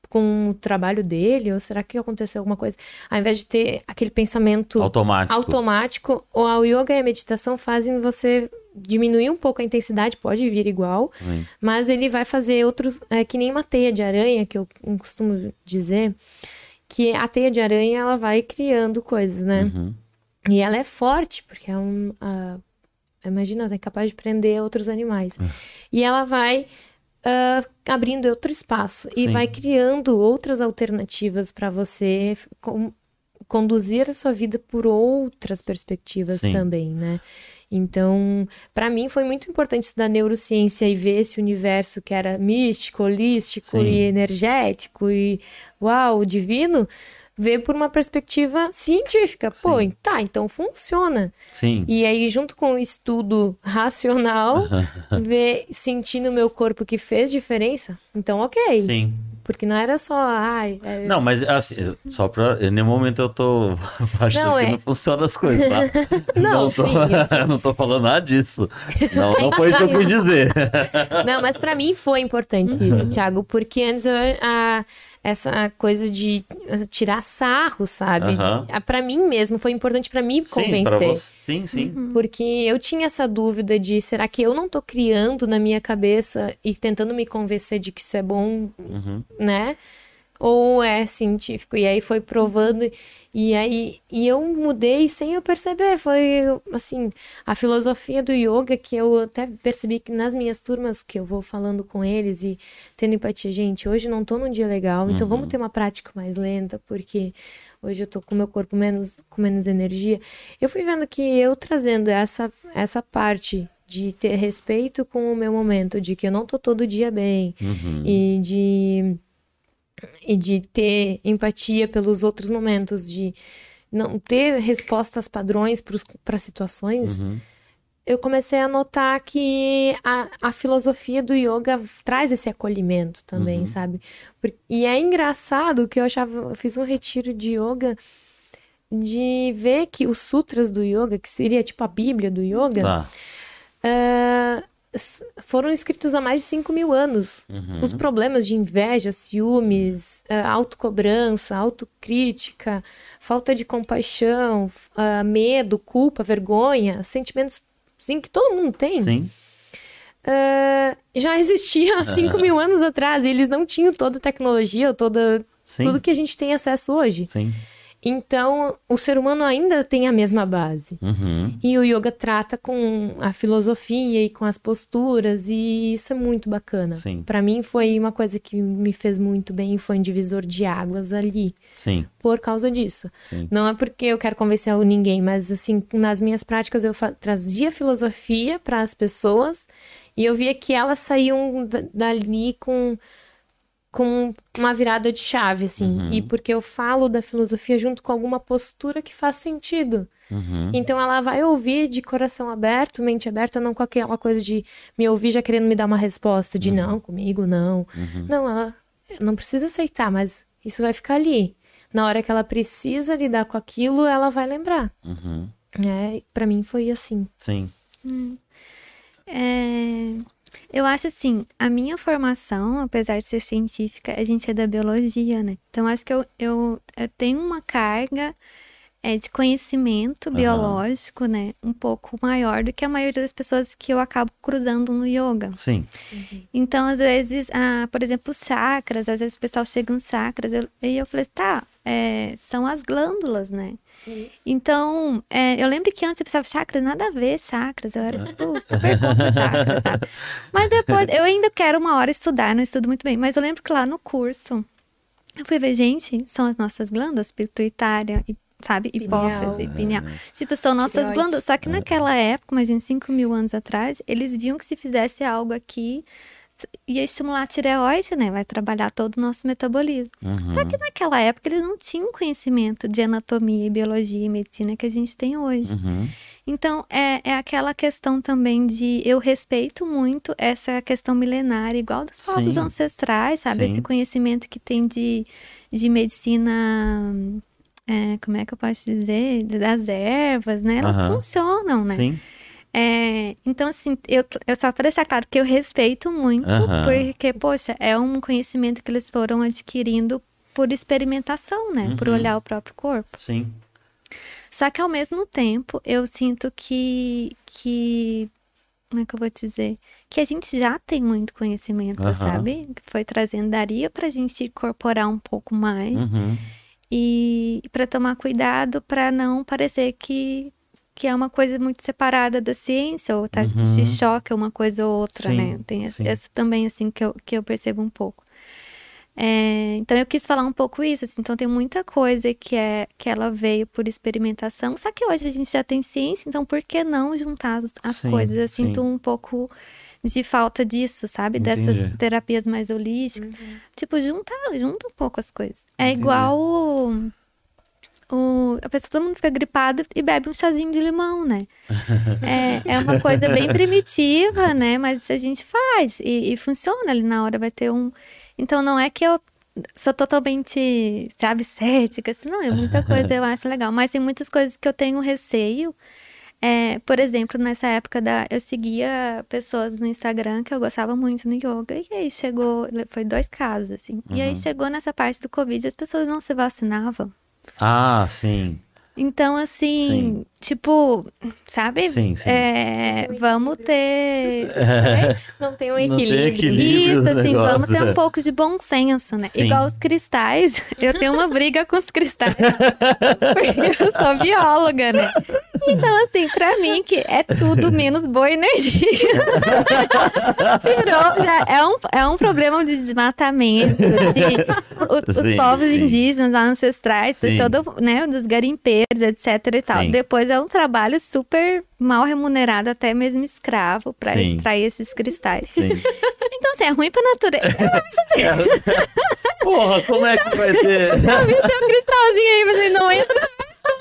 com o trabalho dele? Ou será que aconteceu alguma coisa? Ao invés de ter aquele pensamento Automático. automático, o yoga e a meditação fazem você diminuir um pouco a intensidade, pode vir igual, Sim. mas ele vai fazer outros, é que nem uma teia de aranha, que eu costumo dizer, que a teia de aranha ela vai criando coisas, né? Uhum. E ela é forte, porque é um. ah, imagina, ela é capaz de prender outros animais. É. E ela vai ah, abrindo outro espaço e Sim. vai criando outras alternativas para você com- conduzir a sua vida por outras perspectivas Sim. também, né? Então, para mim foi muito importante estudar neurociência e ver esse universo que era místico, holístico Sim. e energético e uau, divino, ver por uma perspectiva científica. Pô, Sim. tá, então funciona. Sim. E aí, junto com o estudo racional, [laughs] ver, sentir no meu corpo que fez diferença, então ok. Sim. Porque não era só, ai, é- Não, mas assim, só pra. Em nenhum momento eu tô [laughs] achando Não, que é- não funciona as coisas, tá? [laughs] Não, tô, sim, [laughs] não tô falando nada disso. Não, não foi isso que eu quis dizer. Não, mas pra mim foi importante isso, Thiago, porque antes eu, a- essa coisa de tirar sarro, sabe? Aham. Ah, Pra mim mesmo, foi importante pra me Sim, convencer. pra você. Sim, sim. Porque eu tinha essa dúvida de será que eu não tô criando na minha cabeça e tentando me convencer de que isso é bom, Uhum. né? Ou é científico? E aí foi provando, e aí e eu mudei sem eu perceber. Foi assim, a filosofia do yoga que eu até percebi que nas minhas turmas que eu vou falando com eles e tendo empatia, gente, hoje não tô num dia legal, então vamos ter uma prática mais lenta, porque hoje eu tô com meu corpo menos com menos energia. Eu fui vendo que eu trazendo essa essa parte de ter respeito com o meu momento, de que eu não tô todo dia bem, Uhum. e de e de ter empatia pelos outros momentos, de não ter respostas padrões para situações, Uhum. eu comecei a notar que a, a filosofia do yoga traz esse acolhimento também, Uhum. sabe? E é engraçado que eu achava, eu fiz um retiro de yoga de ver que os sutras do yoga, que seria tipo a Bíblia do yoga, Tá. s- foram escritos há mais de 5 mil anos. Uhum. Os problemas de inveja, ciúmes, ah, autocobrança, autocrítica, falta de compaixão, ah, medo, culpa, vergonha, sentimentos sim, que todo mundo tem, Sim. ah, já existia há 5 [laughs] mil anos atrás. E eles não tinham toda a tecnologia, toda, Sim. tudo que a gente tem acesso hoje. Sim. Então, o ser humano ainda tem a mesma base. Uhum. E o yoga trata com a filosofia e com as posturas, e isso é muito bacana. Pra mim foi uma coisa que me fez muito bem e foi um divisor de águas ali, Sim. por causa disso. Sim. Não é porque eu quero convencer ninguém, mas assim, nas minhas práticas eu trazia filosofia para as pessoas e eu via que elas saíam da- dali com com uma virada de chave, assim. Uhum. E porque eu falo da filosofia junto com alguma postura que faz sentido. Uhum. Então ela vai ouvir de coração aberto, mente aberta, não com aquela coisa de me ouvir já querendo me dar uma resposta de não, comigo não. Uhum. Não, ela não precisa aceitar, mas isso vai ficar ali. Na hora que ela precisa lidar com aquilo, ela vai lembrar. Uhum. É, para mim foi assim. Sim. É, eu acho assim, a minha formação, apesar de ser científica, a gente é da biologia, né? Então acho que eu, eu, eu tenho uma carga é, de conhecimento biológico, né? Um pouco maior do que a maioria das pessoas que eu acabo cruzando no yoga. Sim. Então, às vezes, ah, por exemplo, os chakras, às vezes o pessoal chega nos chakras, eu- e eu falei, tá, é, são as glândulas, né? Então, é, eu lembro que antes eu pensava, chakras, nada a ver, chakras. Eu era, tipo, [laughs] super contra chakras, sabe? Mas depois, eu ainda quero uma hora estudar, não estudo muito bem. Mas eu lembro que lá no curso, eu fui ver, gente, são as nossas glândulas, pituitária, e, sabe? Pineal. Hipófise, pineal. Tipo, são nossas Tireoide. glândulas. Só que naquela época, mas em 5 mil anos atrás, eles viam que se fizesse algo aqui, ia estimular a tireoide, né? Vai trabalhar todo o nosso metabolismo. Uhum. Só que naquela época eles não tinham conhecimento de anatomia, e biologia e medicina que a gente tem hoje. Uhum. Então, é, é aquela questão também de eu respeito muito essa questão milenária, igual dos povos Sim. ancestrais, sabe? Sim. Esse conhecimento que tem de, de medicina. É, como é que eu posso dizer? Das ervas, né? Elas funcionam, né? Sim. É, então, assim, eu, eu só para deixar claro que eu respeito muito, porque, poxa, é um conhecimento que eles foram adquirindo por experimentação, né? Por Uhum. olhar o próprio corpo. Sim. Só que ao mesmo tempo, eu sinto que, que como é que eu vou dizer? Que a gente já tem muito conhecimento, sabe? Que foi trazendo, daria pra gente incorporar um pouco mais Uhum. E para tomar cuidado para não parecer que, que é uma coisa muito separada da ciência ou tá Uhum. de choque uma coisa ou outra, Sim, né? Tem sim. essa também assim que eu, que eu percebo um pouco. É, então eu quis falar um pouco isso, assim, então tem muita coisa que é que ela veio por experimentação, só que hoje a gente já tem ciência, então por que não juntar as, as Sim, coisas? Eu sinto um pouco de falta disso, sabe? Dessas Entendi. terapias mais holísticas. Tipo, junta, junta um pouco as coisas. É Entendi. igual o, o- A pessoa, todo mundo fica gripado e bebe um chazinho de limão, né? [laughs] é, é uma coisa bem primitiva, né? Mas a gente faz e, e funciona ali na hora, vai ter um. Então não é que eu sou totalmente, sabe, [laughs] cética, assim, não, é muita coisa eu acho legal. Mas tem muitas coisas que eu tenho receio. É, por exemplo, nessa época da. Eu seguia pessoas no Instagram que eu gostava muito no yoga. E aí chegou. Foi dois casos, assim. E aí Uhum. chegou nessa parte do Covid, as pessoas não se vacinavam. Ah, sim. Então, assim, Sim. tipo, sabe? Sim, sim. É, vamos ter. [laughs] Não tem um Não tem equilíbrio. equilíbrio. Isso, assim, negócio, vamos ter um pouco de bom senso, né? Sim. Igual os cristais. [laughs] Eu tenho uma briga com os cristais. [laughs] Porque eu sou bióloga, né? Então, assim, pra mim, que é tudo menos boa energia. Tirou. já É um, é um problema de desmatamento, de o- os povos sim. indígenas ancestrais, Sim. todo, né, dos garimpeiros, etc e tal. Sim. Depois é um trabalho super mal remunerado, até mesmo escravo, pra Sim. extrair esses cristais. [laughs] Então, assim, é ruim pra natureza. [laughs] Eu assim, Porra, como é que vai ter? eu vi seu cristalzinho aí, mas ele não entra.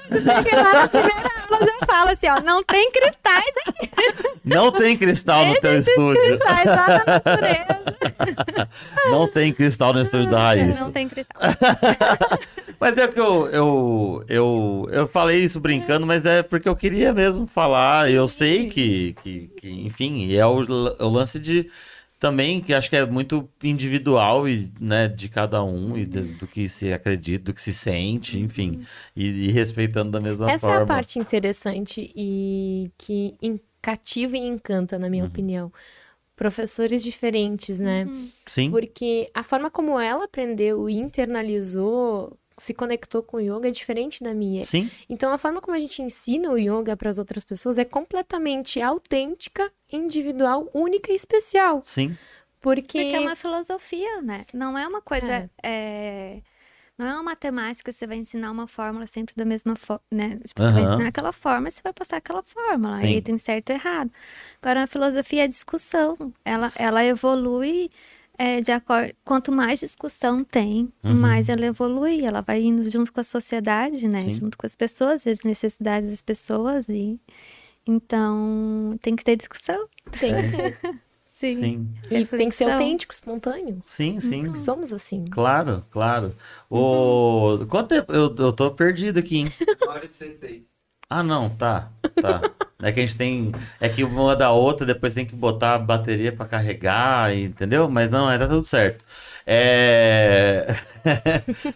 Porque lá na primeira aula já fala assim, ó, não tem cristais aqui, Não tem cristal no teu estúdio. cristais lá na natureza. [laughs] Não tem cristal no estúdio da Raiz. Não tem cristal. Mas é que eu, eu, eu, eu falei isso brincando, mas é porque eu queria mesmo falar. Eu sei que, que, que enfim, é o, o lance de também que acho que é muito individual e né, de cada um e do, do que se acredita, do que se sente, enfim, e, e respeitando da mesma Essa forma. é a parte interessante e que cativa e encanta, na minha Uhum. opinião. Professores diferentes, né? Sim, Porque a forma como ela aprendeu e internalizou, se conectou com o yoga é diferente da minha. sim, Então, a forma como a gente ensina o yoga para as outras pessoas é completamente autêntica, individual, única e especial. sim, Porque, Porque é uma filosofia, né? Não é uma coisa. é, Não é uma matemática, você vai ensinar uma fórmula sempre da mesma forma, né? Tipo, você vai ensinar aquela forma, você vai passar aquela fórmula. Sim. Aí tem certo e errado. Agora, a filosofia é discussão. Ela, ela evolui é, de acordo. Quanto mais discussão tem, Uhum. mais ela evolui. Ela vai indo junto com a sociedade, né? Sim. Junto com as pessoas, as necessidades das pessoas. E... Então, tem que ter discussão. tem, É. [laughs] sim, e tem que ser autêntico, espontâneo. sim, sim. Somos assim. Claro, claro. O... Quanto tempo? Eu, eu tô perdido aqui, hein? Uma hora de seis, seis. Ah, não, tá, tá. É que a gente tem. É que uma da outra, depois tem que botar a bateria pra carregar, entendeu? Mas não, é, tá tudo certo. É.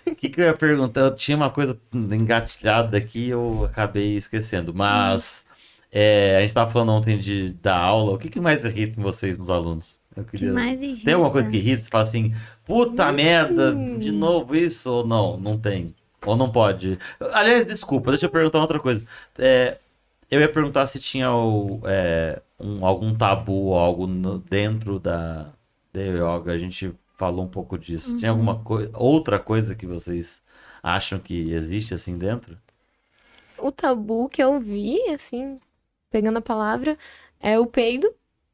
O [laughs] que, que eu ia perguntar? Eu tinha uma coisa engatilhada aqui eu acabei esquecendo. Mas é, a gente tava falando ontem de, da aula. O que, que mais irrita em vocês nos alunos? Eu que queria. mais irrita? Tem alguma coisa que irrita? Você fala assim, puta merda, de novo isso? Ou não? Não tem. Ou não pode. Aliás, desculpa, deixa eu perguntar outra coisa. É, eu ia perguntar se tinha o, é, um- algum tabu ou algo no- dentro da, da yoga. A gente falou um pouco disso. Tinha alguma coisa, outra coisa que vocês acham que existe assim dentro? O tabu que eu vi, assim, pegando a palavra, é o peido.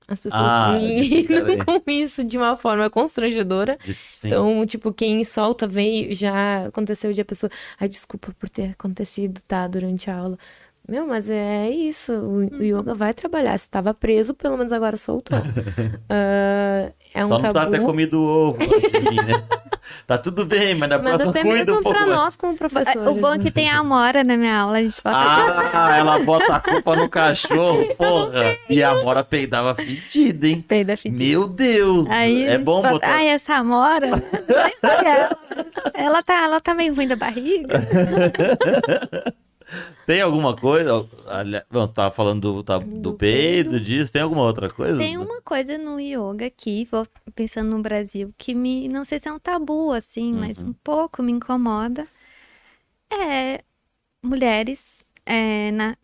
As pessoas Ah, lidam [laughs] com isso de uma forma constrangedora. Sim. Então, tipo, quem solta vem, já aconteceu de a pessoa, ai, desculpa por ter acontecido, tá, durante a aula. Meu, mas é isso, o, o yoga vai trabalhar. Se estava preso, pelo menos agora soltou. [laughs] Ah, é um Só não precisava ter tabu. comido ovo vir, né? [laughs] Tá tudo bem, mas na Mas próxima [laughs] até cuida um mesmo pouco pra mais. nós, como professores. O bom é que tem a Amora na minha aula, a gente bota Ah, ela bota a culpa no cachorro, porra. E a Mora peidava fedida, hein? peida fedida. Meu Deus! Aí é bom bota- botar. Ai, essa Amora. nem foi ela. ela tá, ela tá meio ruim da barriga. Tem alguma coisa? Bom, você tava falando do, tá- do Do peido, peido. disso. Tem alguma outra coisa? Tem uma coisa no yoga aqui, vou pensando no Brasil, que me, não sei se é um tabu assim, mas Uhum. um pouco me incomoda. É mulheres, é, na,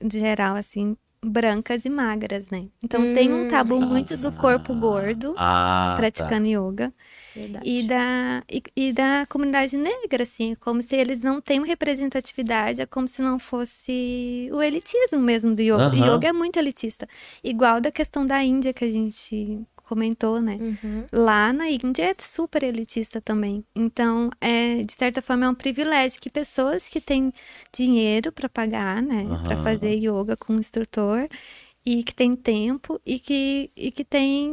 de geral, assim, brancas e magras, né? Então tem um Hum, tabu sim. muito do corpo gordo Ah, tá. praticando yoga. Verdade. E da, e, e da comunidade negra, assim, é como se eles não têm uma representatividade, é como se não fosse o elitismo mesmo do yoga. O Aham. yoga é muito elitista. Igual da questão da Índia que a gente comentou, né? Uhum. Lá na Índia é super elitista também. Então, é, de certa forma, é um privilégio que pessoas que têm dinheiro para pagar, né, para Aham. fazer yoga com um instrutor e que tem tempo e que, e que tem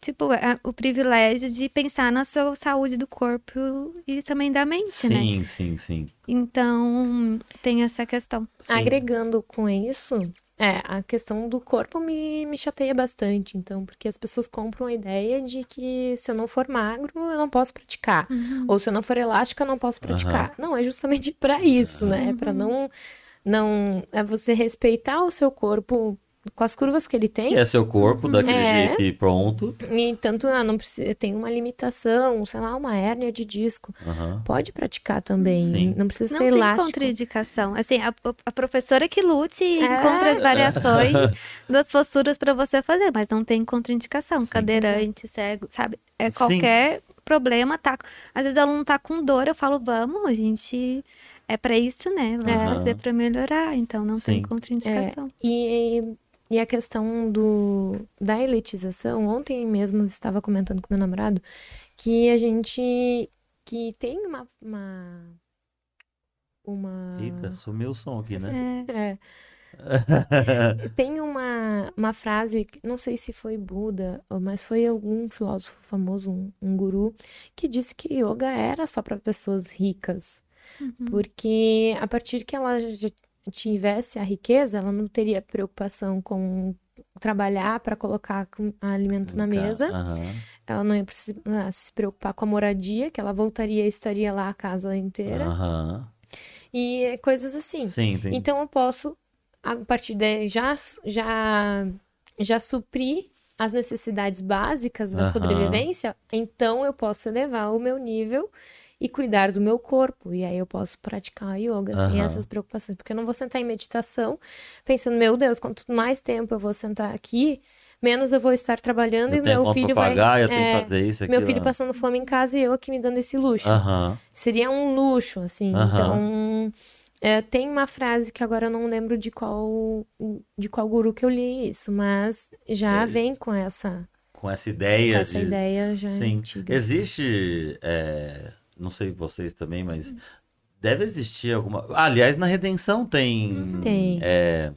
tipo, é o privilégio de pensar na sua saúde do corpo e também da mente, né? Sim, sim, sim. Então, tem essa questão. Sim. Agregando com isso, é, a questão do corpo me, me chateia bastante, então, porque as pessoas compram a ideia de que se eu não for magro, eu não posso praticar. Uhum. Ou se eu não for elástico, eu não posso praticar. Não, é justamente pra isso, né? É pra não, não. É você respeitar o seu corpo com as curvas que ele tem. E é seu corpo daquele É. jeito e pronto. E tanto, ah, não precisa, tem uma limitação, sei lá, uma hérnia de disco. Pode praticar também. Sim. Não precisa Não ser tem elástico. contraindicação. Assim, a, a professora que lute e É. encontre as variações [laughs] das posturas para você fazer, mas não tem contraindicação. Sim. Cadeirante, cego, sabe? É Sim. qualquer problema, tá? Às vezes o aluno tá com dor, eu falo, vamos, a gente. É para isso, né? Vamos Aham. fazer para melhorar, então não Sim. tem contraindicação. E, e a questão do, da elitização, ontem mesmo estava comentando com meu namorado que a gente que tem uma, uma, uma Eita, sumiu o som aqui, né? É. é, [laughs] tem uma, uma frase, que não sei se foi Buda, ou- mas foi algum filósofo famoso, um, um guru, que disse que yoga era só para pessoas ricas. Uhum. Porque a partir que ela já tivesse a riqueza, ela não teria preocupação com trabalhar para colocar alimento na mesa. Aham. Ela não ia precisar se preocupar com a moradia, que ela voltaria e estaria lá a casa inteira. Aham. E coisas assim. Sim. Então eu posso, a partir daí, já, já, já suprir as necessidades básicas da Aham. sobrevivência, então eu posso elevar o meu nível e cuidar do meu corpo. E aí eu posso praticar yoga sem Aham. essas preocupações. Porque eu não vou sentar em meditação pensando, meu Deus, quanto mais tempo eu vou sentar aqui, menos eu vou estar trabalhando eu e tenho meu filho vai. pagar, eu tenho é, que fazer isso aqui. Meu filho passando fome em casa e eu aqui me dando esse luxo. Aham. Seria um luxo, assim. Aham. Então, é, tem uma frase que agora eu não lembro de qual de qual guru que eu li isso, mas já É. vem com essa, Com essa com ideia essa de. ideia já Sim. antiga. Existe. é, Não sei vocês também, mas. Deve existir alguma. Aliás, na Redenção tem. Tem. É,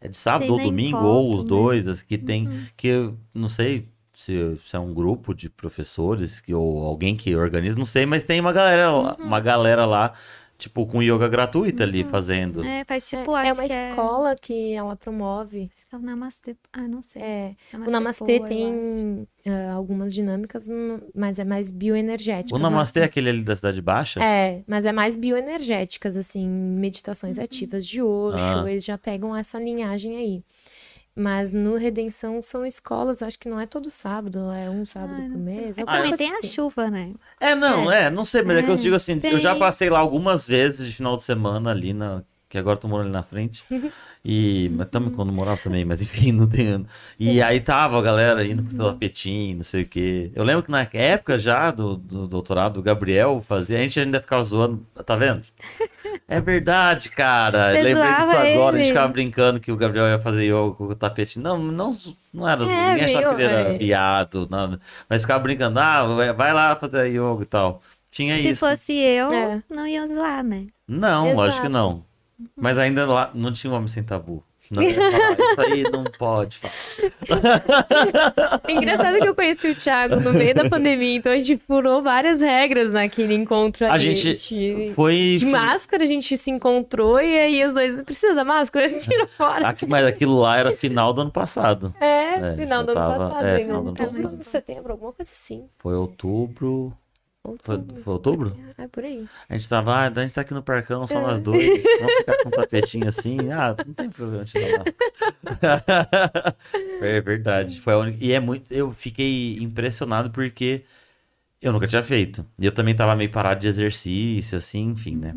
é de sábado Tem ou domingo, Encontro, ou os né? dois, as que tem. Uhum. Que eu não sei se, se é um grupo de professores que, ou alguém que organiza, não sei, mas tem uma galera lá, Uhum. uma galera lá, tipo, com yoga gratuita ali fazendo. É, faz tipo, é acho uma que é... escola que ela promove. Acho que é o Namastê. Ah, não sei. É, o Namastê Namastê Poa, eu acho. tem é, algumas dinâmicas, mas é mais bioenergéticas. O Namastê é né? aquele ali da Cidade Baixa? É, mas é mais bioenergéticas, assim, meditações ativas de Osho, Ah. eles já pegam essa linhagem aí. Mas no Redenção são escolas, acho que não é todo sábado, é um sábado Ai, por mês. É também tem a assim. chuva, né? É, não, é, não sei, mas é, que eu É, digo assim, eu já tem. passei lá algumas vezes de final de semana ali na. Que agora eu tô morando ali na frente. [laughs] E. Mas também quando morava também, mas enfim, [laughs] não tem ano. E aí tava a galera indo com o tapetinho, não sei o quê. Eu lembro que na época já do, do doutorado, o Gabriel fazia, a gente ainda ficava zoando, tá vendo? É verdade, cara. Você lembrei disso zoava agora, a gente ele. ficava brincando que o Gabriel ia fazer yoga com o tapetinho. Não, não, não era, É, ninguém achava que ele era é. viado, nada. Mas ficava brincando, ah, vai- lá fazer yoga e tal. Tinha Se isso. fosse eu, É. não ia usar, né? Não, Exato. lógico que não. Mas ainda lá não tinha um homem sem tabu. Ia falar, isso aí não pode falar. É [laughs] engraçado que eu conheci o Thiago no meio da pandemia, então a gente furou várias regras naquele encontro A ali. gente Foi. De máscara, a gente se encontrou e aí os dois precisa da máscara, [laughs] tira fora. Aqui, mas aquilo lá era final do ano passado. É, É, final do ano tava- passado. é, final do ano outubro, passado. setembro, alguma coisa assim. Foi outubro. Outubro. foi outubro? É por aí. A gente tava, ah, a gente tá aqui no parcão, só É. nós dois. Vamos ficar com um tapetinho assim. Ah, não tem problema tirar lá. [laughs] É verdade. Foi a única... E é muito. Eu fiquei impressionado porque eu nunca tinha feito. E eu também tava meio parado de exercício, assim, enfim, né?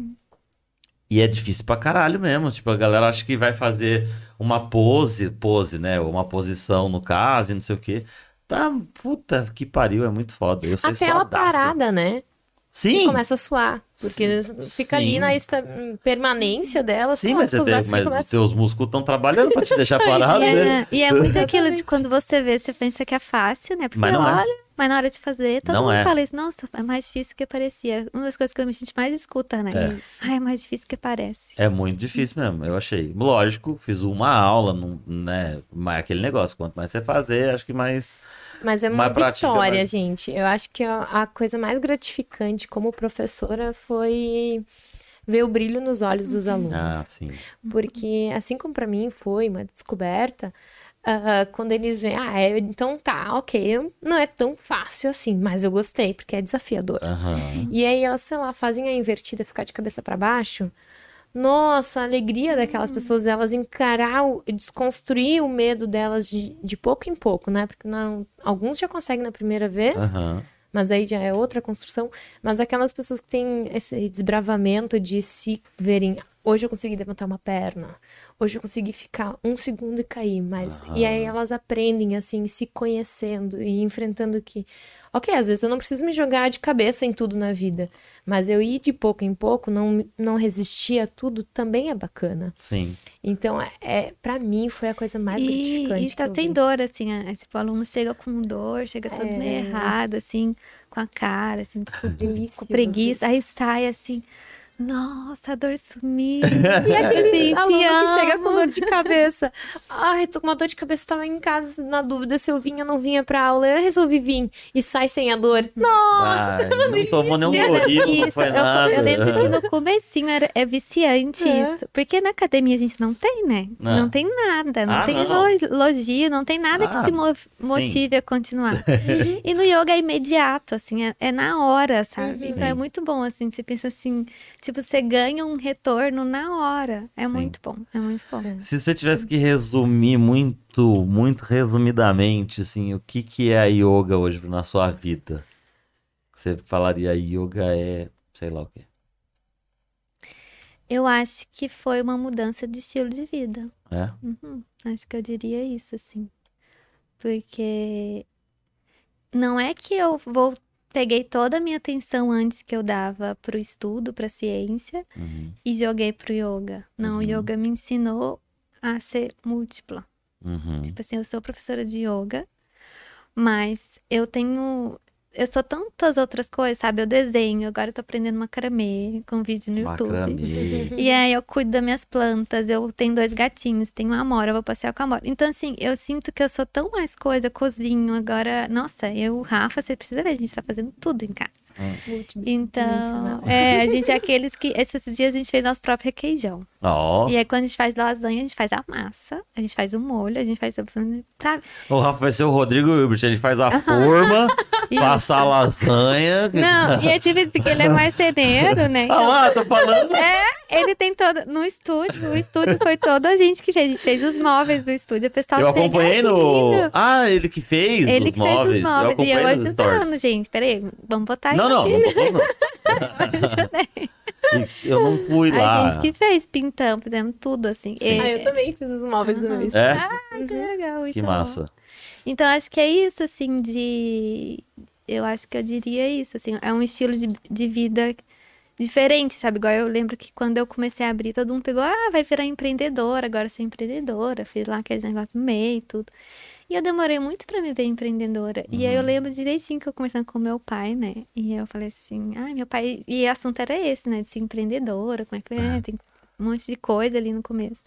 E é difícil pra caralho mesmo. Tipo, a galera acha que vai fazer uma pose, pose, né? Ou uma posição no caso e não sei o quê. Tá, puta que pariu, é muito foda. Eu sei Até ela suadaço. parada, né? Sim, Começa a suar. Porque Sim. fica ali Sim. na esta- permanência dela. Sim, mas, você braços mas os teus músculos estão trabalhando pra te deixar [laughs] parado, E né? é, e é muito [laughs] aquilo de quando você vê, você pensa que é fácil, né? Porque Mas você não é. olha, Mas na hora de fazer, todo Não mundo é. fala isso. Nossa, é mais difícil que parecia. Uma das coisas que a gente mais escuta, né? É. Ai, é mais difícil que parece. É muito difícil mesmo, eu achei. Lógico, fiz uma aula, não- né? Mas aquele negócio, quanto mais você fazer, acho que mais. Mas é uma Mais prática, vitória, mais- gente. Eu acho que a, coisa mais gratificante como professora foi ver o brilho nos olhos dos alunos. Ah, sim. Porque, assim como pra mim foi uma descoberta, ah, quando eles veem, ah, é, então tá, ok, não é tão fácil assim, mas eu gostei, porque é desafiador. Aham. E aí elas, sei lá, fazem a invertida ficar de cabeça pra baixo. Nossa, a alegria daquelas pessoas, elas encarar, o- desconstruir o medo delas de, de pouco em pouco, né? Porque não, alguns já conseguem na primeira vez, Aham. mas aí já é outra construção. Mas aquelas pessoas que têm esse desbravamento de se verem, hoje eu consegui levantar uma perna, hoje eu consegui ficar um segundo e cair, mas e aí elas aprendem assim, se conhecendo e enfrentando que, ok, às vezes eu não preciso me jogar de cabeça em tudo na vida, mas eu ir de pouco em pouco, não não resistir a tudo também é bacana. Sim. Então é, é para mim foi a coisa mais E, gratificante. e tá sem vi. dor, assim, é, tipo, o aluno chega com dor, chega todo É. meio errado, assim, com a cara, assim, tipo, Delícia, [laughs] com preguiça, aí sai assim, nossa, a dor sumiu. [laughs] E aquele Assim, aluno que chega com dor de cabeça. Ai, tô com uma dor de cabeça, tava em casa na dúvida se eu vinha ou não vinha pra aula. Eu resolvi vir e sai sem a dor. Nossa! Ai, não tomou nenhum Era Dorito, não isso, foi eu, nada. eu lembro que no [laughs] comecinho era, é viciante É. isso. Porque na academia a gente não tem, né? Não. Não tem nada, não Ah, tem não. elo- elogio, não tem nada Ah, que te mo- motive a continuar. [laughs] e no yoga é imediato, assim, é, é na hora, sabe? Uhum. Então é Sim. muito bom, assim, você pensa assim, tipo, você ganha um retorno na hora. É Sim. muito bom, é muito bom. Se você tivesse que resumir muito, muito resumidamente, assim, o que que é a yoga hoje na sua vida? Você falaria yoga é, sei lá o quê. Eu acho que foi uma mudança de estilo de vida. É? Uhum, acho que eu diria isso, assim. Porque não é que eu vou peguei toda a minha atenção antes que eu dava pro estudo, pra ciência Uhum, e joguei pro yoga. Não, o Uhum. yoga me ensinou a ser múltipla. uhum. Tipo assim, eu sou professora de yoga, mas eu tenho eu sou tantas outras coisas, sabe? Eu desenho, agora eu tô aprendendo macramê com vídeo no YouTube. Macramê. [laughs] E aí eu cuido das minhas plantas, eu tenho dois gatinhos, tenho uma amora, eu vou passear com a amora. Então, assim, eu sinto que eu sou tão mais coisa, cozinho agora. Nossa, eu, Rafa, você precisa ver, a gente tá fazendo tudo em casa. Então, Multidimensional. é, a gente é aqueles que. Esses dias a gente fez nosso próprio requeijão. Ó, E aí, quando a gente faz lasanha, a gente faz a massa, a gente faz o molho, a gente faz. Sabe? o Rafa vai ser o Rodrigo Hilbert, ele faz a forma, [laughs] passa a lasanha. Não, e é tipo isso, porque ele é marceneiro, né? Ah lá, tô falando. É, ele tem todo. No estúdio, o estúdio foi todo a gente que fez. A gente fez os móveis do estúdio. O pessoal Eu acompanhei no. Ah, ele que fez Ele os que fez móveis. os Eu móveis. E eu nos stories. ajudando, gente. Peraí, vamos botar aí. Não, não, não tô falando. [laughs] Eu não fui lá. A gente que fez, pintamos, fizemos tudo assim. Sim. Ah, É, eu também fiz os móveis do meu estúdio. É? Ai, que legal. Que então. massa. Então, acho que é isso, assim, de. Eu acho que eu diria isso, assim. É um estilo de, de vida diferente, sabe? Igual eu lembro que quando eu comecei a abrir, todo mundo pegou, ah, vai virar empreendedora, agora ser empreendedora. Fiz lá aqueles negócios no meio e tudo. E eu demorei muito pra me ver empreendedora. E aí eu lembro direitinho que eu conversando com meu pai, né? E eu falei assim, ah, meu pai. E o assunto era esse, né? De ser empreendedora, como é que é? Tem um monte de coisa ali no começo.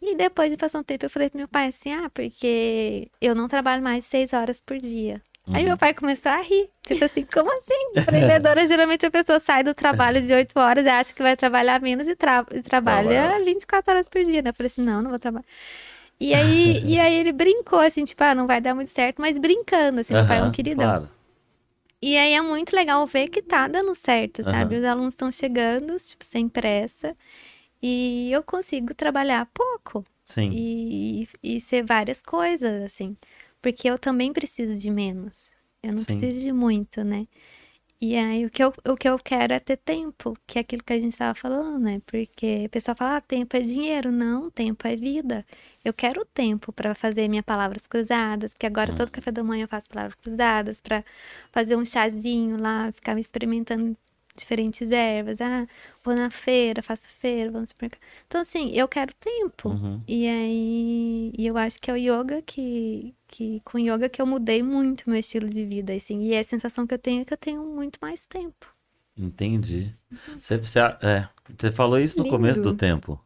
E depois de passar um tempo, eu falei pro meu pai assim, ah, porque eu não trabalho mais seis horas por dia. Aí meu pai começou a rir. Tipo assim, como [laughs] assim? Empreendedora, geralmente a pessoa sai do trabalho de oito horas e acha que vai trabalhar menos e, tra e trabalha Trabalha. 24 horas por dia, né? Eu falei assim, não, não vou trabalhar. E aí, [laughs] e aí ele brincou, assim, tipo, ah, não vai dar muito certo, mas brincando, assim, meu pai é um queridão. Claro. E aí é muito legal ver que tá dando certo, sabe? Aham. Os alunos estão chegando, tipo, sem pressa. E eu consigo trabalhar pouco Sim. e, e ser várias coisas, assim. Porque eu também preciso de menos. Eu não Sim. preciso de muito, né? E aí o que, eu, o que eu quero é ter tempo, que é aquilo que a gente estava falando, né? Porque o pessoal fala, ah, tempo é dinheiro. Não, tempo é vida. Eu quero tempo para fazer minhas palavras cruzadas, porque agora todo café da manhã eu faço palavras cruzadas, para fazer um chazinho lá, ficar me experimentando diferentes ervas. Ah, vou na feira, faço feira, vou no supermercado. Então, assim, eu quero tempo. Uhum. E aí, e eu acho que é o yoga que, que, com yoga que eu mudei muito meu estilo de vida, assim. E a sensação que eu tenho é que eu tenho muito mais tempo. Entendi. Você, você, é, você falou isso no Lindo. começo do tempo.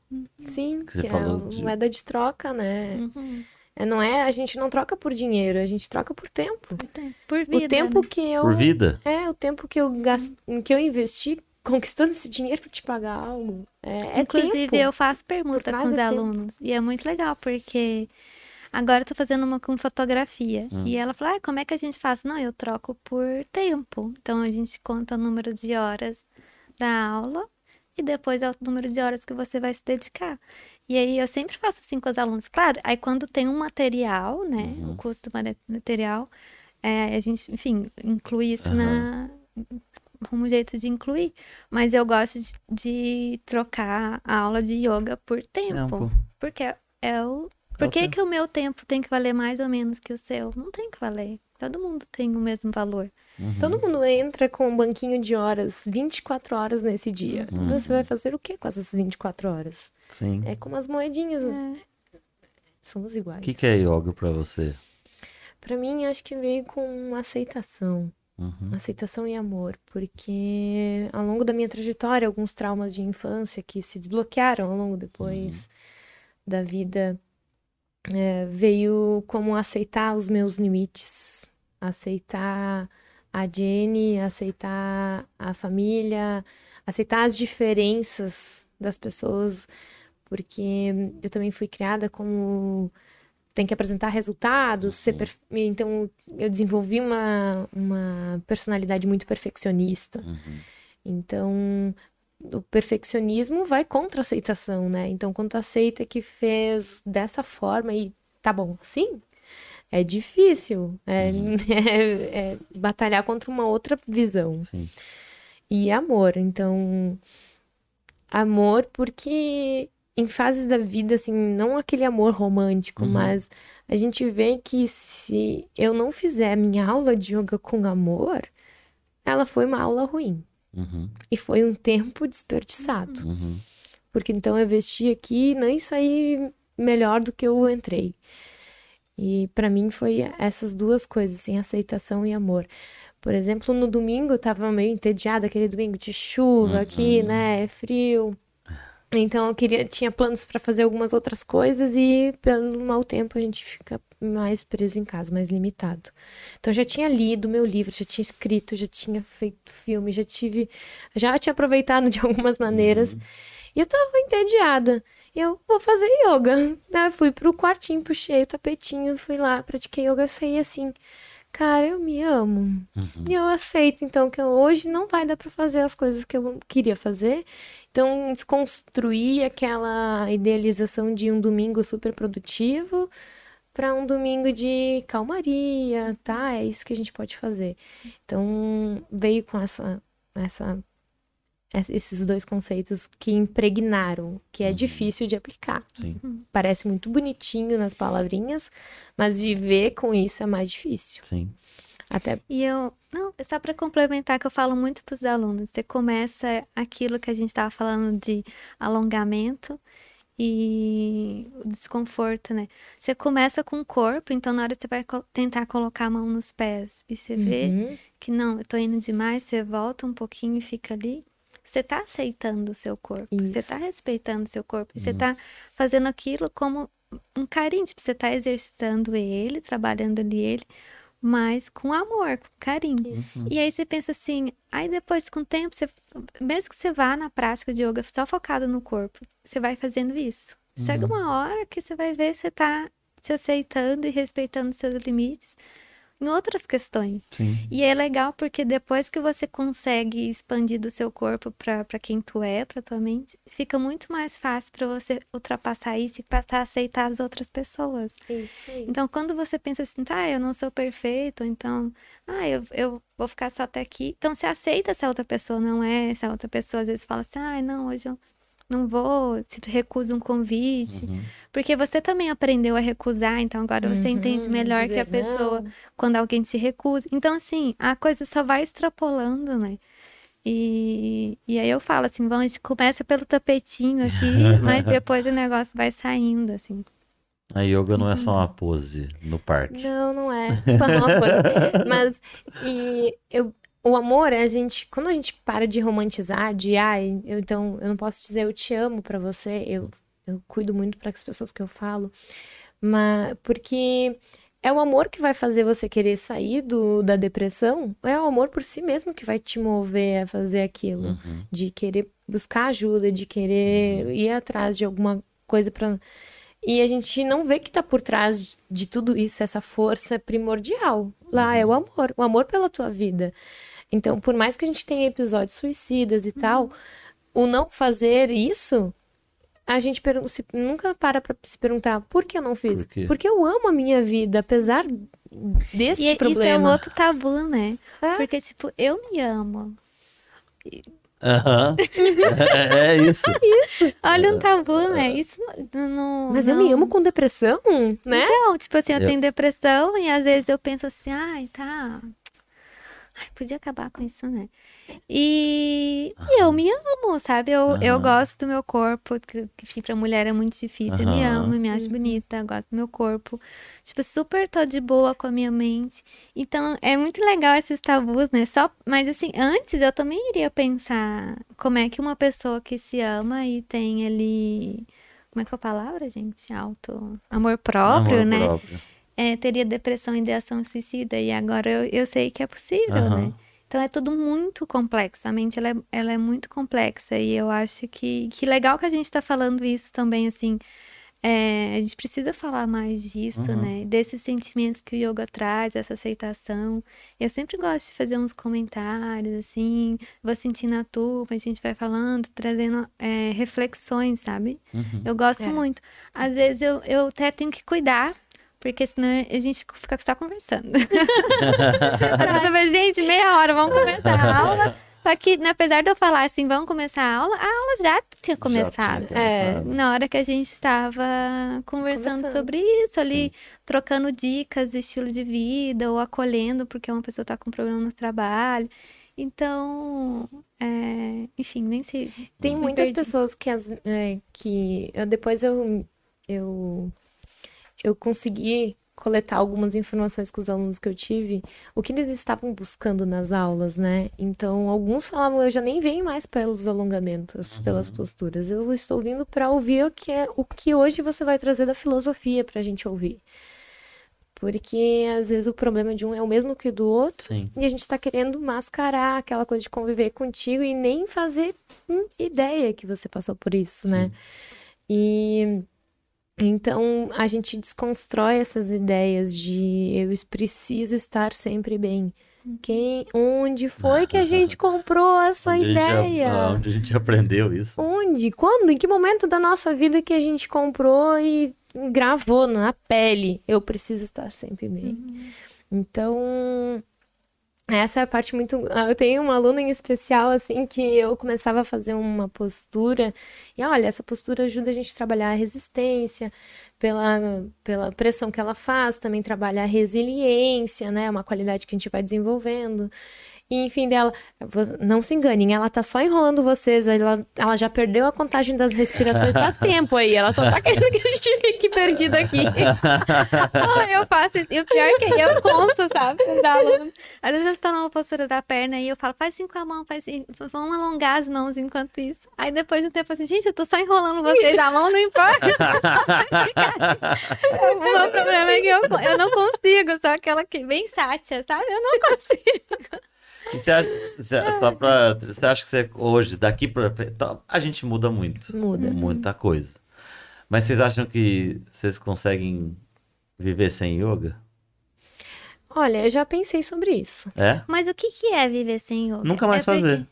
Sim, Que você que falou é de- moeda de troca, né? Uhum. É, não é, a gente não troca por dinheiro, a gente troca por tempo. Por tempo. Por vida, o tempo né? que eu Por vida? é o tempo que eu gast... que eu investi conquistando esse dinheiro para te pagar algo. É, é Inclusive, tempo. eu faço permuta com os é tempo. alunos. E é muito legal, porque agora eu tô fazendo uma com fotografia. Hum. E ela fala, ah, como é que a gente faz? Não, eu troco por tempo. Então, a gente conta o número de horas da aula e depois é o número de horas que você vai se dedicar. E aí, eu sempre faço assim com os alunos. Claro, aí quando tem um material, né, Uhum. o custo do mate- material, é, a gente, enfim, inclui isso na... um jeito de incluir. Mas eu gosto de, de trocar a aula de yoga por tempo. Tempo. Porque é- é o. É Por que, tempo. que o meu tempo tem que valer mais ou menos que o seu? Não tem que valer. Todo mundo tem o mesmo valor. Uhum. Todo mundo entra com um banquinho de horas, 24 horas nesse dia. Uhum. Você vai fazer o que com essas 24 horas? Sim. É como as moedinhas, É. somos iguais. O que, que é yoga pra você? Pra mim, acho que veio com aceitação. Uhum. Aceitação e amor, porque ao longo da minha trajetória, alguns traumas de infância que se desbloquearam ao longo depois da vida, é, veio como aceitar os meus limites, aceitar a Jenny, aceitar a família, aceitar as diferenças das pessoas, porque eu também fui criada como tem que apresentar resultados, ser Uhum. perfe- então eu desenvolvi uma, uma personalidade muito perfeccionista. Uhum. Então, o perfeccionismo vai contra a aceitação, né? Então, quando tu aceita que fez dessa forma e tá bom, sim, é difícil. É, Uhum. [laughs] é- é batalhar contra uma outra visão. Sim. E amor, então, amor porque em fases da vida, assim, não aquele amor romântico, Uhum. mas a gente vê que se eu não fizer a minha aula de yoga com amor, ela foi uma aula ruim. Uhum. E foi um tempo desperdiçado. Uhum. Porque então eu investi aqui e nem saí melhor do que eu entrei. E pra mim foi essas duas coisas, assim, aceitação e amor. Por exemplo, no domingo eu tava meio entediada, aquele domingo de chuva aqui, Uhum. né? É frio. Então eu queria, tinha planos pra fazer algumas outras coisas e pelo mau tempo a gente fica mais preso em casa, mais limitado. Então eu já tinha lido meu livro, já tinha escrito, já tinha feito filme, já tive, já tinha aproveitado de [laughs] algumas maneiras. E eu tava entediada. E eu vou fazer yoga. Né? Fui pro quartinho, puxei o tapetinho, fui lá, pratiquei yoga, eu saí assim. Cara, eu me amo. Uhum. E eu aceito, então, que hoje não vai dar pra fazer as coisas que eu queria fazer. Então, desconstruir aquela idealização de um domingo super produtivo para um domingo de calmaria, tá? É isso que a gente pode fazer. Então, veio com essa, essa, es- esses dois conceitos que impregnaram, que é Uhum. difícil de aplicar. Sim. Parece muito bonitinho nas palavrinhas, mas viver com isso é mais difícil. Sim. Até E eu, não, é só para complementar que eu falo muito para os alunos, você começa aquilo que a gente estava falando de alongamento e o desconforto, né? Você começa com o corpo, então na hora você vai co- tentar colocar a mão nos pés e você vê Uhum. que não, eu tô indo demais, você volta um pouquinho e fica ali. Você tá aceitando o seu corpo, você Isso. tá respeitando o seu corpo, e você Uhum. tá fazendo aquilo como um carinho, tipo, você tá exercitando ele, trabalhando ali ele, mas com amor, com carinho. Uhum. E aí você pensa assim, aí depois com o tempo, você, mesmo que você vá na prática de yoga só focado no corpo, você vai fazendo isso. Chega Uhum. uma hora que você vai ver você tá se aceitando e respeitando seus limites em outras questões. Sim. E é legal porque depois que você consegue expandir do seu corpo para quem tu é, para tua mente, fica muito mais fácil para você ultrapassar isso e passar a aceitar as outras pessoas. Isso aí. Então, quando você pensa assim, tá, eu não sou perfeito, então, ah, eu, eu vou ficar só até aqui. Então, você aceita se a outra pessoa não é, se a outra pessoa às vezes fala assim, ai, não, hoje eu não vou, tipo, recusa um convite. Uhum. Porque você também aprendeu a recusar, então agora você entende Uhum, melhor que a pessoa não. quando alguém te recusa. Então, assim, a coisa só vai extrapolando, né? E, e aí eu falo assim, vamos, a gente começa pelo tapetinho aqui, [laughs] mas depois o negócio vai saindo, assim. A yoga não é só uma pose no parque. Não, não é. Só uma coisa. Mas e eu, o amor, a gente, quando a gente para de romantizar, de ai, eu, então eu não posso dizer eu te amo pra você, eu, eu cuido muito para as pessoas que eu falo, mas porque é o amor que vai fazer você querer sair do, da depressão, é o amor por si mesmo que vai te mover a fazer aquilo, Uhum. de querer buscar ajuda, de querer ir atrás de alguma coisa pra. E a gente não vê que tá por trás de tudo isso, essa força primordial. Lá é o amor, o amor pela tua vida. Então, por mais que a gente tenha episódios suicidas e tal, o não fazer isso, a gente se- nunca para pra se perguntar por que eu não fiz? Por? Porque eu amo a minha vida, apesar desse E isso é um problema. outro tabu, né? É. Porque, tipo, eu me amo. Aham. É, é isso. [laughs] Olha um tabu, né? Isso não. não- Mas eu não- me amo com depressão, né? Então, tipo assim, eu Eu- tenho depressão e às vezes eu penso assim, ai, tá. Ai, podia acabar com isso, né? E, e eu me amo, sabe? Eu, eu Aham. gosto do meu corpo, que, pra mulher é muito difícil. Eu me amo, me acho bonita, gosto do meu corpo. Tipo, super tô de boa com a minha mente. Então, é muito legal esses tabus, né? Só, mas assim, antes eu também iria pensar como é que uma pessoa que se ama e tem ali. Como é que é a palavra, gente? Auto. Amor próprio, Amor né? próprio. É, teria depressão e ideação suicida. E agora eu, eu sei que é possível, Aham. né? Então é tudo muito complexo. A mente ela é, ela é muito complexa. E eu acho que, que legal que a gente tá falando isso também, assim. É, a gente precisa falar mais disso, Uhum. né? Desses sentimentos que o yoga traz, essa aceitação. Eu sempre gosto de fazer uns comentários, assim, vou sentindo a turma, a gente vai falando, trazendo é, reflexões, sabe? Uhum. Eu gosto É. muito. Às vezes eu, eu até tenho que cuidar, porque senão a gente fica só conversando. [laughs] Eu gente, meia hora, vamos começar a aula. [laughs] Só que, né, apesar de eu falar assim, vamos começar a aula, a aula já tinha começado. tinha É, na hora que a gente estava conversando Conversando. sobre isso ali, trocando dicas de estilo de vida, ou acolhendo porque uma pessoa está com problema no trabalho. Então, é, enfim, nem sei. Tem muitas perdi. pessoas que, as, é, que eu- depois eu, eu, eu consegui coletar algumas informações com os alunos que eu tive, o que eles estavam buscando nas aulas, né? Então, alguns falavam, eu já nem venho mais pelos alongamentos, pelas posturas, eu estou vindo para ouvir o que é o que hoje você vai trazer da filosofia para a gente ouvir. Porque às vezes o problema de um é o mesmo que o do outro. Sim. E a gente tá querendo mascarar aquela coisa de conviver contigo e nem fazer hum, ideia que você passou por isso, né? E então a gente desconstrói essas ideias de eu preciso estar sempre bem. Quem, onde foi que a gente [laughs] comprou essa Onde a gente a- ideia? onde a gente aprendeu isso? Onde? Quando? Em que momento da nossa vida que a gente comprou e gravou na pele? Eu preciso estar sempre bem. Então, essa é a parte muito. ah, Eu tenho uma aluna em especial, assim, que eu começava a fazer uma postura, e olha, essa postura ajuda a gente a trabalhar a resistência, pela, pela pressão que ela faz, também trabalhar a resiliência, né? Uma qualidade que a gente vai desenvolvendo. E, enfim, dela, não se enganem, ela tá só enrolando vocês, ela, ela já perdeu a contagem das respirações faz [laughs] tempo aí, ela só tá querendo que a gente fique perdido aqui. [laughs] Ah, eu faço. E o pior é que eu conto, sabe? Da aluna. Às vezes você tá numa postura da perna e eu falo, faz assim com a mão, faz assim. Vamos alongar as mãos enquanto isso. Aí depois de um tempo assim, gente, eu tô só enrolando vocês, a mão não importa. [laughs] o meu problema é que eu, eu não consigo, só aquela que bem sátia, sabe? Eu não consigo. E você acha, você, só pra, você acha que você, hoje, daqui pra frente, tá, a gente muda muito. Muda. Muita coisa. Mas vocês acham que vocês conseguem viver sem yoga? Olha, eu já pensei sobre isso. É? Mas o que que é viver sem yoga? Nunca mais É porque- fazer.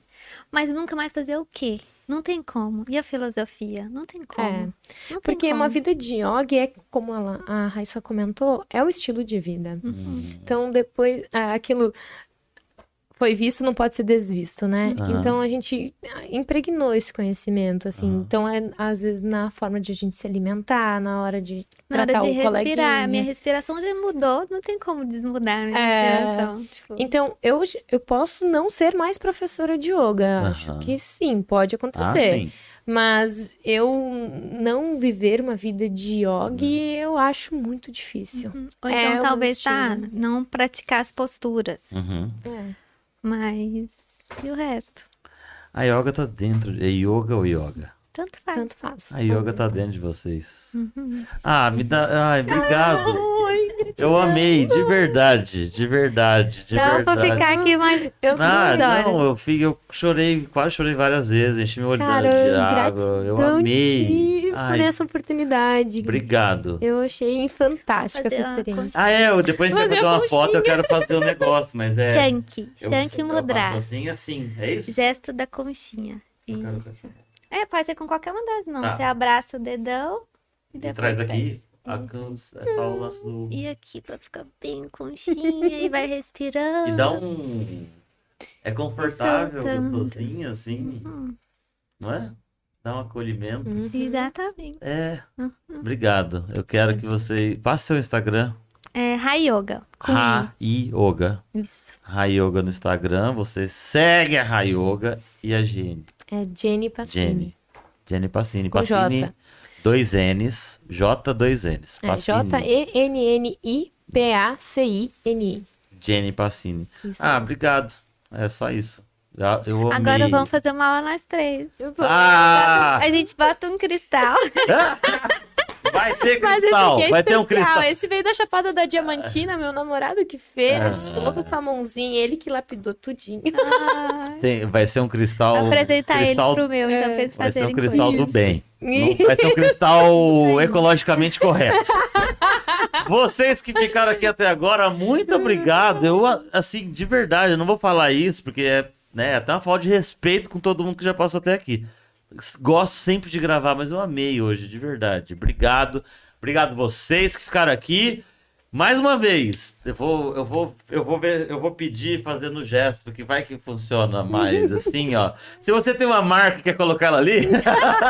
Mas nunca mais fazer o quê? Não tem como. E a filosofia? Não tem como. É, Não tem Porque como. uma vida de yoga é, como ela, a Raissa comentou, é o estilo de vida. Uhum. Então, depois, ah, aquilo. Foi visto não pode ser desvisto, né? Aham. Então a gente impregnou esse conhecimento, assim. Aham. Então é às vezes na forma de a gente se alimentar, na hora de Na hora de o respirar, coleguinha. a minha respiração já mudou, não tem como desmudar a minha É. respiração. Tipo, Então, eu, eu posso não ser mais professora de yoga. Acho Aham. que sim, pode Ah, acontecer. sim. Mas eu não viver uma vida de yogi, eu acho muito difícil. Ou É, então o talvez tá, não praticar as posturas, Uhum. É. mas e o resto? A yoga tá dentro. É yoga ou yoga? Tanto faz. Tanto faz. A yoga tá dentro de vocês. Uhum. Ah, me dá. Ai, obrigado. Eu amei, de verdade, de verdade, de Então eu vou verdade. ficar aqui mais Eu Ah, duas horas. não, eu, fiquei, eu chorei, quase chorei várias vezes, enchi meu olho de água. Eu amei. ti por Ai, essa oportunidade. obrigado. Eu achei fantástica Fazer essa experiência. Ah, é, eu- depois a gente vai Fazer a uma foto, eu quero fazer um negócio, mas é. Shank, eu- Shank faço assim, assim, é isso? Gesto da conchinha. Isso. fazer. É, pode ser com qualquer uma das mãos. Tá. Você abraça o dedão e E depois traz fecha. aqui, a can- é só o lance do. E aqui pra ficar bem conchinha e vai respirando. [laughs] E dá um. É confortável, Soltando. gostosinho, assim, Hum, não é? Dá um acolhimento. Uhum. exatamente. É. Obrigado. Eu quero que você. Passe seu Instagram. É Rai Yoga. Com Rai Yoga. I. Isso. Rai Yoga no Instagram. Você segue a Rai Yoga e a Jenny. É Jenny Passini. Jenny. Jenny Passini. Com Passini, J. dois N's. J, dois N's. É. J-E-N-N-I-P-A-C-I-N-I. Jenny Passini. Isso. Ah, obrigado. É só isso. Já- Eu amei. Agora vamos fazer uma aula nós três. Eu vou- Ah! A gente bota um cristal. [laughs] Vai ter cristal. é Vai ter um cristal. Esse veio da Chapada da Diamantina, meu namorado que fez, Ah. todo com a mãozinha, ele que lapidou tudinho. [laughs] Ai, Tem- vai ser um cristal. apresentar cristal ele pro meu, então pra eles Vai ser um cristal do bem. Não Isso. vai ser um cristal ecologicamente correto. Vocês que ficaram aqui até agora, muito obrigado. Eu, assim, de verdade, eu não vou falar isso, porque é né, até uma falta de respeito com todo mundo que já passou até aqui. Gosto sempre de gravar, mas eu amei hoje, de verdade. Obrigado. Obrigado vocês que ficaram aqui. Mais uma vez, eu vou, eu vou, eu vou ver, eu vou pedir fazendo gesto, porque vai que funciona mais [laughs] assim, ó. Se você tem uma marca e quer colocar ela ali,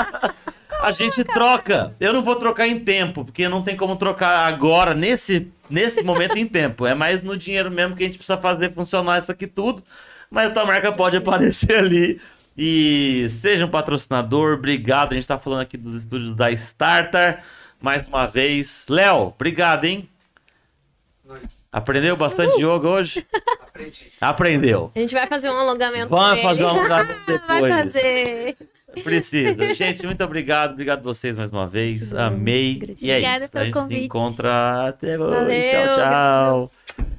[laughs] a gente troca. Eu não vou trocar em tempo, porque não tem como trocar agora, nesse, nesse momento em tempo. É mais no dinheiro mesmo que a gente precisa fazer funcionar isso aqui tudo. Mas a tua marca pode aparecer ali. E seja um patrocinador, obrigado. A gente tá falando aqui do estúdio da Starter. Mais uma vez. Léo, obrigado, hein? Nós. Aprendeu bastante yoga hoje? Aprendi. Aprendeu. A gente vai fazer um alongamento. Vamos fazer um alongamento [laughs] Vai depois. fazer. Precisa. Gente, muito obrigado. Obrigado vocês mais uma vez. Amei. Gratidão. E é Obrigada isso. A pelo gente se convite. encontra até hoje. Valeu, tchau, tchau.